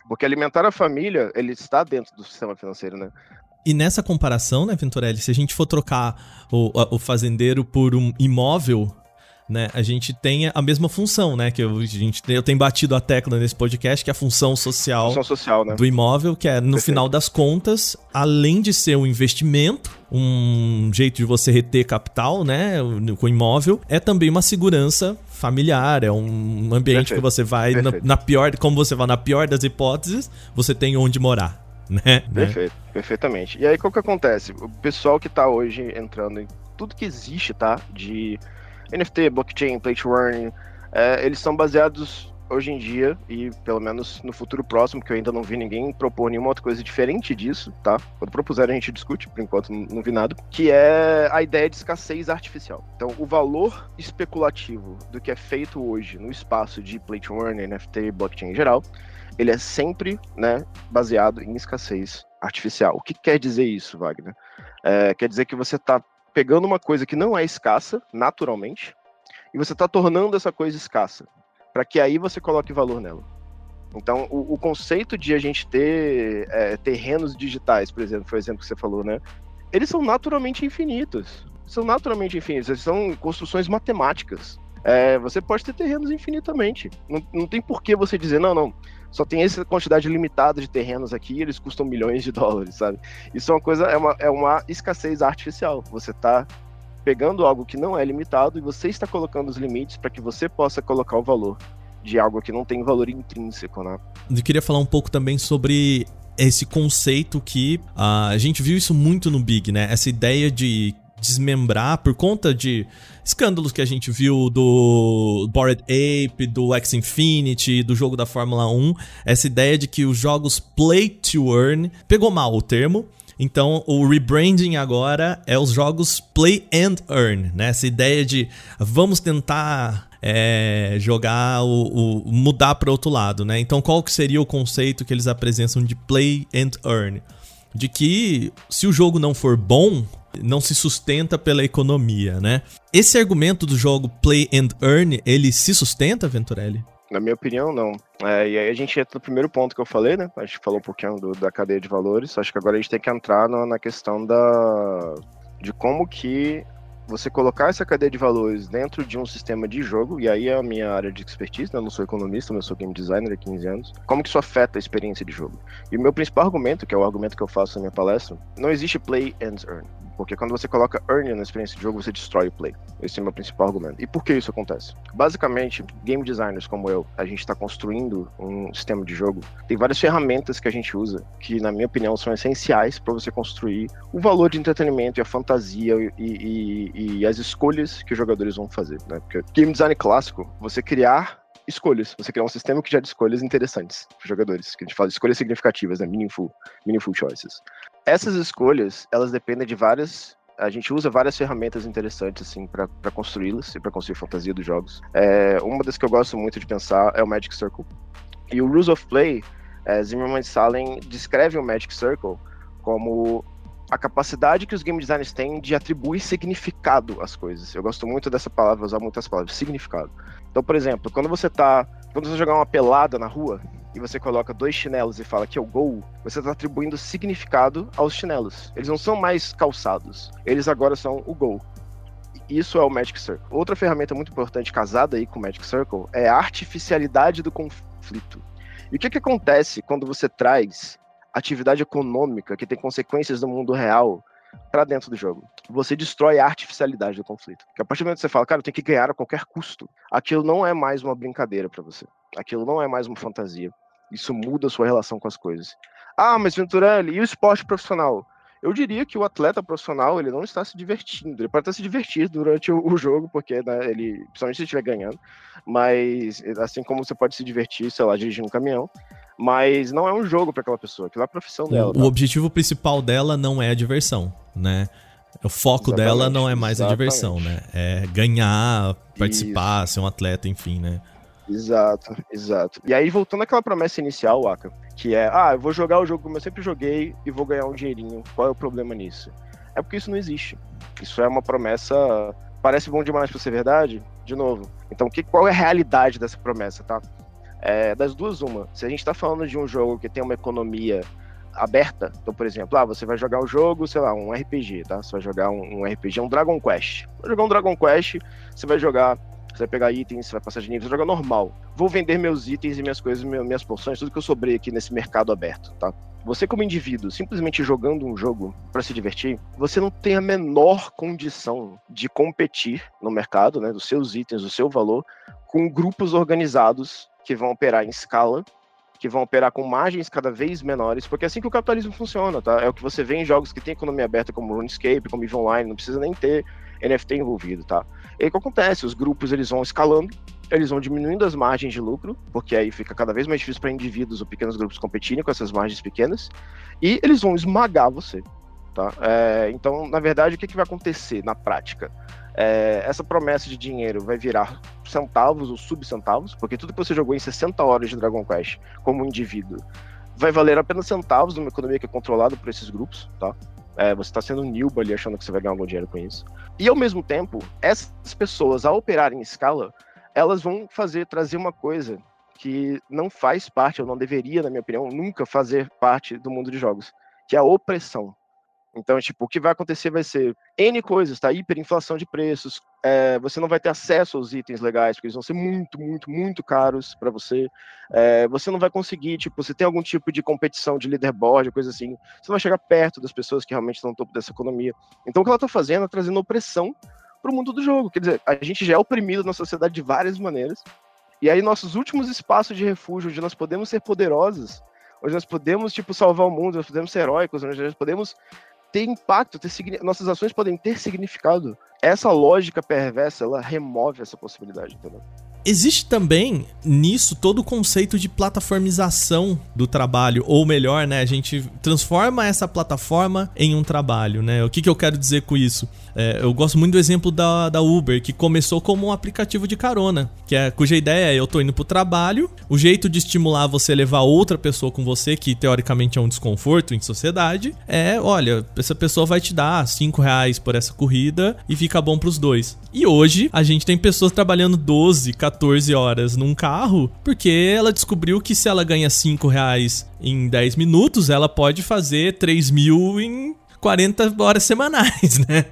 [SPEAKER 8] Porque alimentar a família, ele está dentro do sistema financeiro, né?
[SPEAKER 1] E nessa comparação, né, Venturelli, se a gente for trocar o, o fazendeiro por um imóvel, né, a gente tem a mesma função, né, que eu, a gente, eu tenho batido a tecla nesse podcast, que é a função social,
[SPEAKER 8] função social né?
[SPEAKER 1] do imóvel, que é, no Perfeito. final das contas, além de ser um investimento, um jeito de você reter capital, né, com imóvel, é também uma segurança familiar, é um ambiente Perfeito. que você vai na, na, pior, como você vai na pior das hipóteses, você tem onde morar. Né?
[SPEAKER 8] Perfeito, né? perfeitamente. E aí, o que acontece? O pessoal que está hoje entrando em tudo que existe, tá? De NFT, blockchain, play to earn, é, eles são baseados hoje em dia, e pelo menos no futuro próximo, que eu ainda não vi ninguém propor nenhuma outra coisa diferente disso, tá? Quando propuserem a gente discute, por enquanto não vi nada, que é a ideia de escassez artificial. Então, o valor especulativo do que é feito hoje no espaço de play to earn, NFT, blockchain em geral, ele é sempre, né, baseado em escassez artificial. O que quer dizer isso, Wagner? É, quer dizer que você está pegando uma coisa que não é escassa, naturalmente, e você está tornando essa coisa escassa, para que aí você coloque valor nela. Então, o, o conceito de a gente ter é, terrenos digitais, por exemplo, foi o exemplo que você falou, né? Eles são naturalmente infinitos. São naturalmente infinitos. Eles são construções matemáticas. É, você pode ter terrenos infinitamente. Não, não tem por que você dizer, não, não, só tem essa quantidade limitada de terrenos aqui eles custam milhões de dólares, sabe? Isso é uma coisa, é uma, é uma escassez artificial. Você está pegando algo que não é limitado e você está colocando os limites para que você possa colocar o valor de algo que não tem valor intrínseco, né?
[SPEAKER 1] Eu queria falar um pouco também sobre esse conceito que uh, a gente viu isso muito no Big, né? Essa ideia de desmembrar por conta de escândalos que a gente viu do Bored Ape, do X Infinity, do jogo da Fórmula 1, essa ideia de que os jogos play to earn pegou mal o termo. Então, o rebranding agora é os jogos Play and Earn, né? Essa ideia de vamos tentar é, jogar o, o mudar para outro lado, né? Então, qual que seria o conceito que eles apresentam de Play and Earn? De que se o jogo não for bom, não se sustenta pela economia, né? Esse argumento do jogo Play and Earn, ele se sustenta, Venturelli?
[SPEAKER 8] Na minha opinião, não. É, e aí a gente entra no primeiro ponto que eu falei, né? A gente falou um pouquinho do, da cadeia de valores. Acho que agora a gente tem que entrar no, na questão da de como que você colocar essa cadeia de valores dentro de um sistema de jogo, e aí é a minha área de expertise, né? eu não sou economista, mas sou game designer há 15 anos, como que isso afeta a experiência de jogo? E o meu principal argumento, que é o argumento que eu faço na minha palestra, não existe play and earn. Porque quando você coloca earn na experiência de jogo, você destrói o play. Esse é o meu principal argumento. E por que isso acontece? Basicamente, game designers como eu, a gente está construindo um sistema de jogo. Tem várias ferramentas que a gente usa que, na minha opinião, são essenciais para você construir o valor de entretenimento e a fantasia e, e, e as escolhas que os jogadores vão fazer. Né? Porque game design clássico, você criar escolhas. Você criar um sistema que gera escolhas interessantes para os jogadores. Que a gente fala de escolhas significativas, né? Meaningful, meaningful choices. Essas escolhas, elas dependem de várias a gente usa várias ferramentas interessantes assim para construí-las e para construir fantasia dos jogos. É, uma das que eu gosto muito de pensar é o Magic Circle. E o Rules of Play É, Zimmerman Salem descrevem o Magic Circle como a capacidade que os game designers têm de atribuir significado às coisas. Eu gosto muito dessa palavra, usar muitas palavras, significado. Então, por exemplo, quando você tá. Quando você jogar uma pelada na rua e você coloca dois chinelos e fala que é o gol, você está atribuindo significado aos chinelos. Eles não são mais calçados, eles agora são o gol. Isso é o Magic Circle. Outra ferramenta muito importante casada aí com o Magic Circle é a artificialidade do conflito. E o que, que acontece quando você traz atividade econômica que tem consequências no mundo real para dentro do jogo. Você destrói a artificialidade do conflito. Porque a partir do momento que você fala, cara, eu tenho que ganhar a qualquer custo, aquilo não é mais uma brincadeira para você. Aquilo não é mais uma fantasia. Isso muda a sua relação com as coisas. Ah, mas Venturelli, e o esporte profissional? Eu diria que o atleta profissional ele não está se divertindo. Ele pode estar se divertindo durante o, o jogo, porque né, ele, principalmente se estiver ganhando, mas assim como você pode se divertir, sei lá, dirigindo um caminhão, mas não é um jogo para aquela pessoa, aquilo é a profissão dela.
[SPEAKER 1] O, tá? objetivo principal dela não é a diversão, né? O foco exatamente, dela não é mais exatamente. a diversão, né? É ganhar, participar, Isso. ser um atleta, enfim, né?
[SPEAKER 8] Exato, exato. E aí, voltando àquela promessa inicial, Aka, que é, ah, eu vou jogar o jogo como eu sempre joguei e vou ganhar um dinheirinho. Qual é o problema nisso? É porque isso não existe. Isso é uma promessa. Parece bom demais para ser verdade? De novo. Então, que, qual é a realidade dessa promessa, tá? É, das duas, uma. Se a gente está falando de um jogo que tem uma economia aberta, então, por exemplo, ah, você vai jogar o jogo, sei lá, um RPG, tá? Você vai jogar um, um RPG, um Dragon Quest. Vai jogar um Dragon Quest, você vai jogar você vai pegar itens, você vai passar de nível, você joga normal. Vou vender meus itens e minhas coisas, minhas porções, tudo que eu sobrei aqui nesse mercado aberto, tá? Você como indivíduo, simplesmente jogando um jogo para se divertir, você não tem a menor condição de competir no mercado, né, dos seus itens, do seu valor, com grupos organizados que vão operar em escala, que vão operar com margens cada vez menores, porque é assim que o capitalismo funciona, tá? É o que você vê em jogos que tem economia aberta como RuneScape, como EVE Online, não precisa nem ter NFT envolvido, tá? E aí o que acontece? Os grupos eles vão escalando, eles vão diminuindo as margens de lucro, porque aí fica cada vez mais difícil para indivíduos ou pequenos grupos competirem com essas margens pequenas, e eles vão esmagar você, tá? É, então, na verdade, o que, que vai acontecer na prática? É, essa promessa de dinheiro vai virar centavos ou subcentavos, porque tudo que você jogou em 60 horas de Dragon Quest como indivíduo vai valer apenas centavos numa economia que é controlada por esses grupos, tá? É, você está sendo nilba ali achando que você vai ganhar algum dinheiro com isso. E ao mesmo tempo, essas pessoas, ao operarem em escala, elas vão fazer, trazer uma coisa que não faz parte, ou não deveria, na minha opinião, nunca fazer parte do mundo de jogos, que é a opressão. Então, tipo, o que vai acontecer vai ser N coisas, tá? Hiperinflação de preços, é, você não vai ter acesso aos itens legais, porque eles vão ser muito, muito, muito caros para você. É, você não vai conseguir, tipo, você tem algum tipo de competição de leaderboard, coisa assim, você não vai chegar perto das pessoas que realmente estão no topo dessa economia. Então, o que ela está fazendo é trazendo opressão para o mundo do jogo. Quer dizer, a gente já é oprimido na sociedade de várias maneiras, e aí nossos últimos espaços de refúgio, onde nós podemos ser poderosos, onde nós podemos, tipo, salvar o mundo, nós podemos ser heróicos, onde nós podemos ter impacto, ter, nossas ações podem ter significado. Essa lógica perversa, ela remove essa possibilidade, entendeu?
[SPEAKER 1] Existe também nisso todo o conceito de plataformização do trabalho, ou melhor, né, a gente transforma essa plataforma em um trabalho, né? O que, que eu quero dizer com isso? É, eu gosto muito do exemplo da, da Uber, que começou como um aplicativo de carona, que é, cuja ideia é eu tô indo pro trabalho, o jeito de estimular você levar outra pessoa com você, que teoricamente é um desconforto em sociedade, é, olha, essa pessoa vai te dar 5 reais por essa corrida e fica bom pros dois. E hoje a gente tem pessoas trabalhando 12, 14 horas num carro, porque ela descobriu que se ela ganha 5 reais em 10 minutos, ela pode fazer 3 mil em 40 horas semanais, né?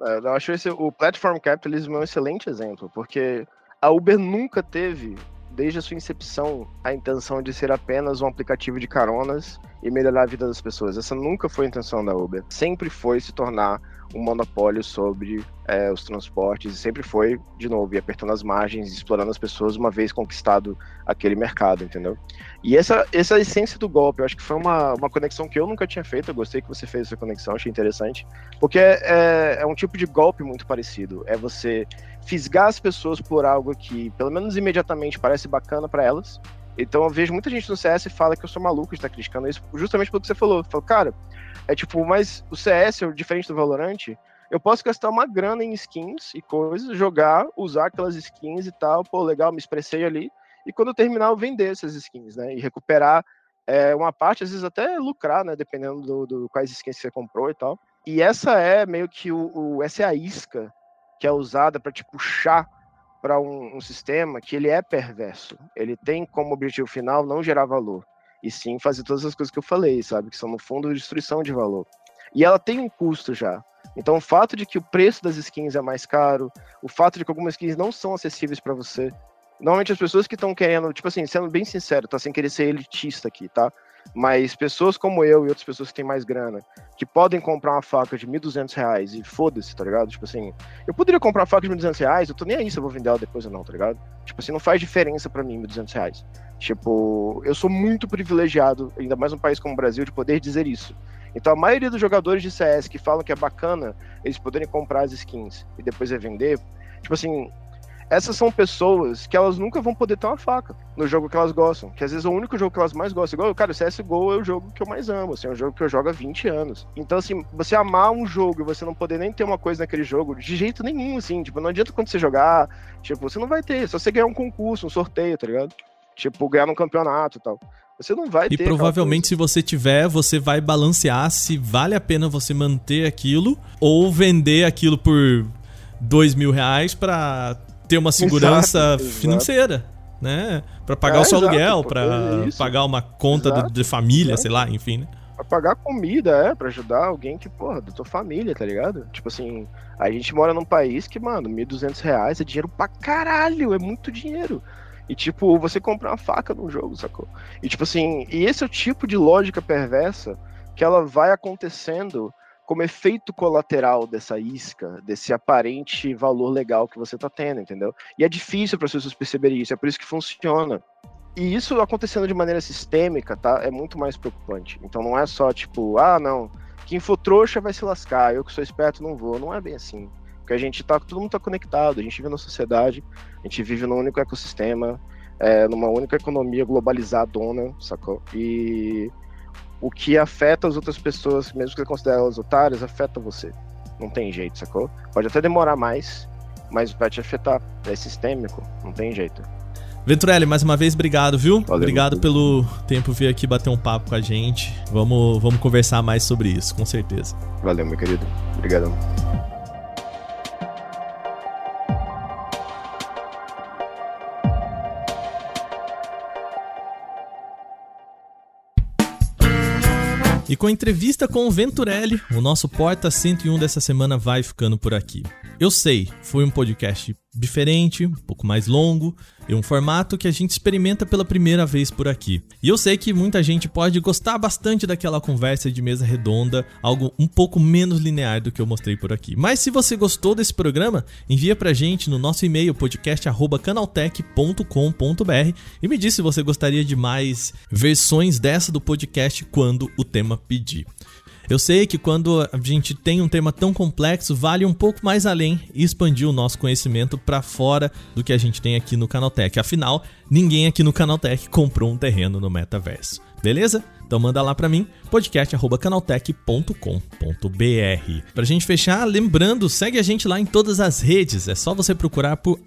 [SPEAKER 8] É, eu acho esse, o Platform Capitalism é um excelente exemplo, porque a Uber nunca teve, desde a sua incepção, a intenção de ser apenas um aplicativo de caronas e melhorar a vida das pessoas. Essa nunca foi a intenção da Uber. Sempre foi se tornar um monopólio sobre é, os transportes e sempre foi, de novo, apertando as margens, explorando as pessoas uma vez conquistado aquele mercado, entendeu? E essa, essa é a essência do golpe, eu acho que foi uma, uma conexão que eu nunca tinha feito, eu gostei que você fez essa conexão, achei interessante, porque é, é, é um tipo de golpe muito parecido, é você fisgar as pessoas por algo que, pelo menos imediatamente, parece bacana para elas, então eu vejo muita gente no CS e fala que eu sou maluco de estar criticando isso, justamente pelo que você falou. Falou, cara, é tipo, mas o CS, diferente do Valorant, eu posso gastar uma grana em skins e coisas, jogar, usar aquelas skins e tal, pô, legal, me expressei ali, e quando eu terminar, eu vender essas skins, né? E recuperar é, uma parte, às vezes até lucrar, né? Dependendo do, do quais skins você comprou e tal. E essa é meio que o, o essa é a isca que é usada para te puxar para um, um, sistema que ele é perverso. Ele tem como objetivo final não gerar valor, e sim fazer todas as coisas que eu falei, sabe? Que são, no fundo, destruição de valor. E ela tem um custo já. Então, o fato de que o preço das skins é mais caro, o fato de que algumas skins não são acessíveis para você. Normalmente, as pessoas que estão querendo, tipo assim, sendo bem sincero, tá sem querer ser elitista aqui, tá? Mas pessoas como eu e outras pessoas que têm mais grana, que podem comprar uma faca de 1.200 reais e foda-se, tá ligado? Tipo assim, eu poderia comprar uma faca de 1.200 reais, eu tô nem aí se eu vou vender ela depois ou não, tá ligado? Tipo assim, não faz diferença para mim 1.200 reais. Tipo, eu sou muito privilegiado, ainda mais um país como o Brasil, de poder dizer isso. Então a maioria dos jogadores de CS que falam que é bacana eles poderem comprar as skins e depois revender, tipo assim, essas são pessoas que elas nunca vão poder ter uma faca no jogo que elas gostam. Que às vezes é o único jogo que elas mais gostam. Igual, cara, o CSGO é o jogo que eu mais amo, assim, é um jogo que eu jogo há 20 anos. Então, assim, você amar um jogo e você não poder nem ter uma coisa naquele jogo, de jeito nenhum, assim, tipo, não adianta quando você jogar, tipo, você não vai ter, só você ganhar um concurso, um sorteio, tá ligado? Tipo, ganhar um campeonato e tal. Você não vai
[SPEAKER 1] e ter. E provavelmente, se você tiver, você vai balancear se vale a pena você manter aquilo ou vender aquilo por dois mil reais pra ter uma segurança exato, financeira, exato. né? Para pagar é, o seu aluguel, para pagar uma conta de, de, família, sei lá, enfim, né?
[SPEAKER 8] Pra pagar comida, é, pra ajudar alguém que, porra, da tua família, tá ligado? Tipo assim, a gente mora num país que, mano, 1.200 reais é dinheiro pra caralho, é muito dinheiro. E, tipo, você comprar uma faca num jogo, sacou? E, tipo assim, e esse é o tipo de lógica perversa que ela vai acontecendo como efeito colateral dessa isca, desse aparente valor legal que você está tendo, entendeu? E é difícil para as pessoas perceberem isso, é por isso que funciona. E isso acontecendo de maneira sistêmica, tá? É muito mais preocupante. Então não é só tipo, ah, não, quem for trouxa vai se lascar, eu que sou esperto não vou. Não é bem assim. Porque a gente tá, todo mundo tá conectado, a gente vive na sociedade, a gente vive num único ecossistema, é, numa única economia globalizadona, sacou? E o que afeta as outras pessoas, mesmo que você considere elas otárias, afeta você. Não tem jeito, sacou? Pode até demorar mais, mas vai te afetar. É sistêmico, não tem jeito.
[SPEAKER 1] Venturelli, mais uma vez, obrigado, viu? Valeu, obrigado pelo tempo vir aqui bater um papo com a gente. Vamos, vamos conversar mais sobre isso, com certeza.
[SPEAKER 8] Valeu, meu querido. Obrigadão.
[SPEAKER 1] E com a entrevista com o Venturelli, o nosso Porta 101 dessa semana vai ficando por aqui. Eu sei, foi um podcast diferente, um pouco mais longo, e um formato que a gente experimenta pela primeira vez por aqui. E eu sei que muita gente pode gostar bastante daquela conversa de mesa redonda, algo um pouco menos linear do que eu mostrei por aqui. Mas se você gostou desse programa, envia pra gente no nosso e-mail podcast@canaltech.com.br e me diz se você gostaria de mais versões dessa do podcast quando o tema pedir. Eu sei que quando a gente tem um tema tão complexo, vale um pouco mais além e expandir o nosso conhecimento para fora do que a gente tem aqui no Canaltech. Afinal, ninguém aqui no Canaltech comprou um terreno no metaverso. Beleza? Então manda lá para mim, podcast@canaltech.com.br. Pra gente fechar, lembrando, segue a gente lá em todas as redes. É só você procurar por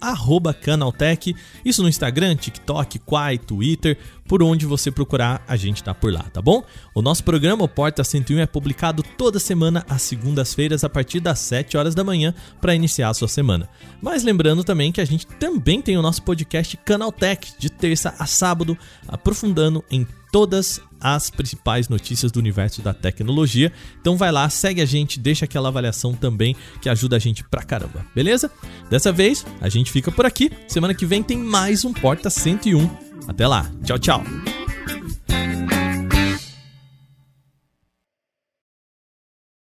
[SPEAKER 1] @canaltech, isso no Instagram, TikTok, Quai, Twitter, por onde você procurar, a gente tá por lá, tá bom? O nosso programa o Porta 101 é publicado toda semana às segundas-feiras a partir das 7 horas da manhã para iniciar a sua semana. Mas lembrando também que a gente também tem o nosso podcast Canaltech de terça a sábado, aprofundando em todas as principais notícias do universo da tecnologia. Então vai lá, segue a gente, deixa aquela avaliação também que ajuda a gente pra caramba, beleza? Dessa vez a gente fica por aqui. Semana que vem tem mais um Porta 101. Até lá. Tchau, tchau.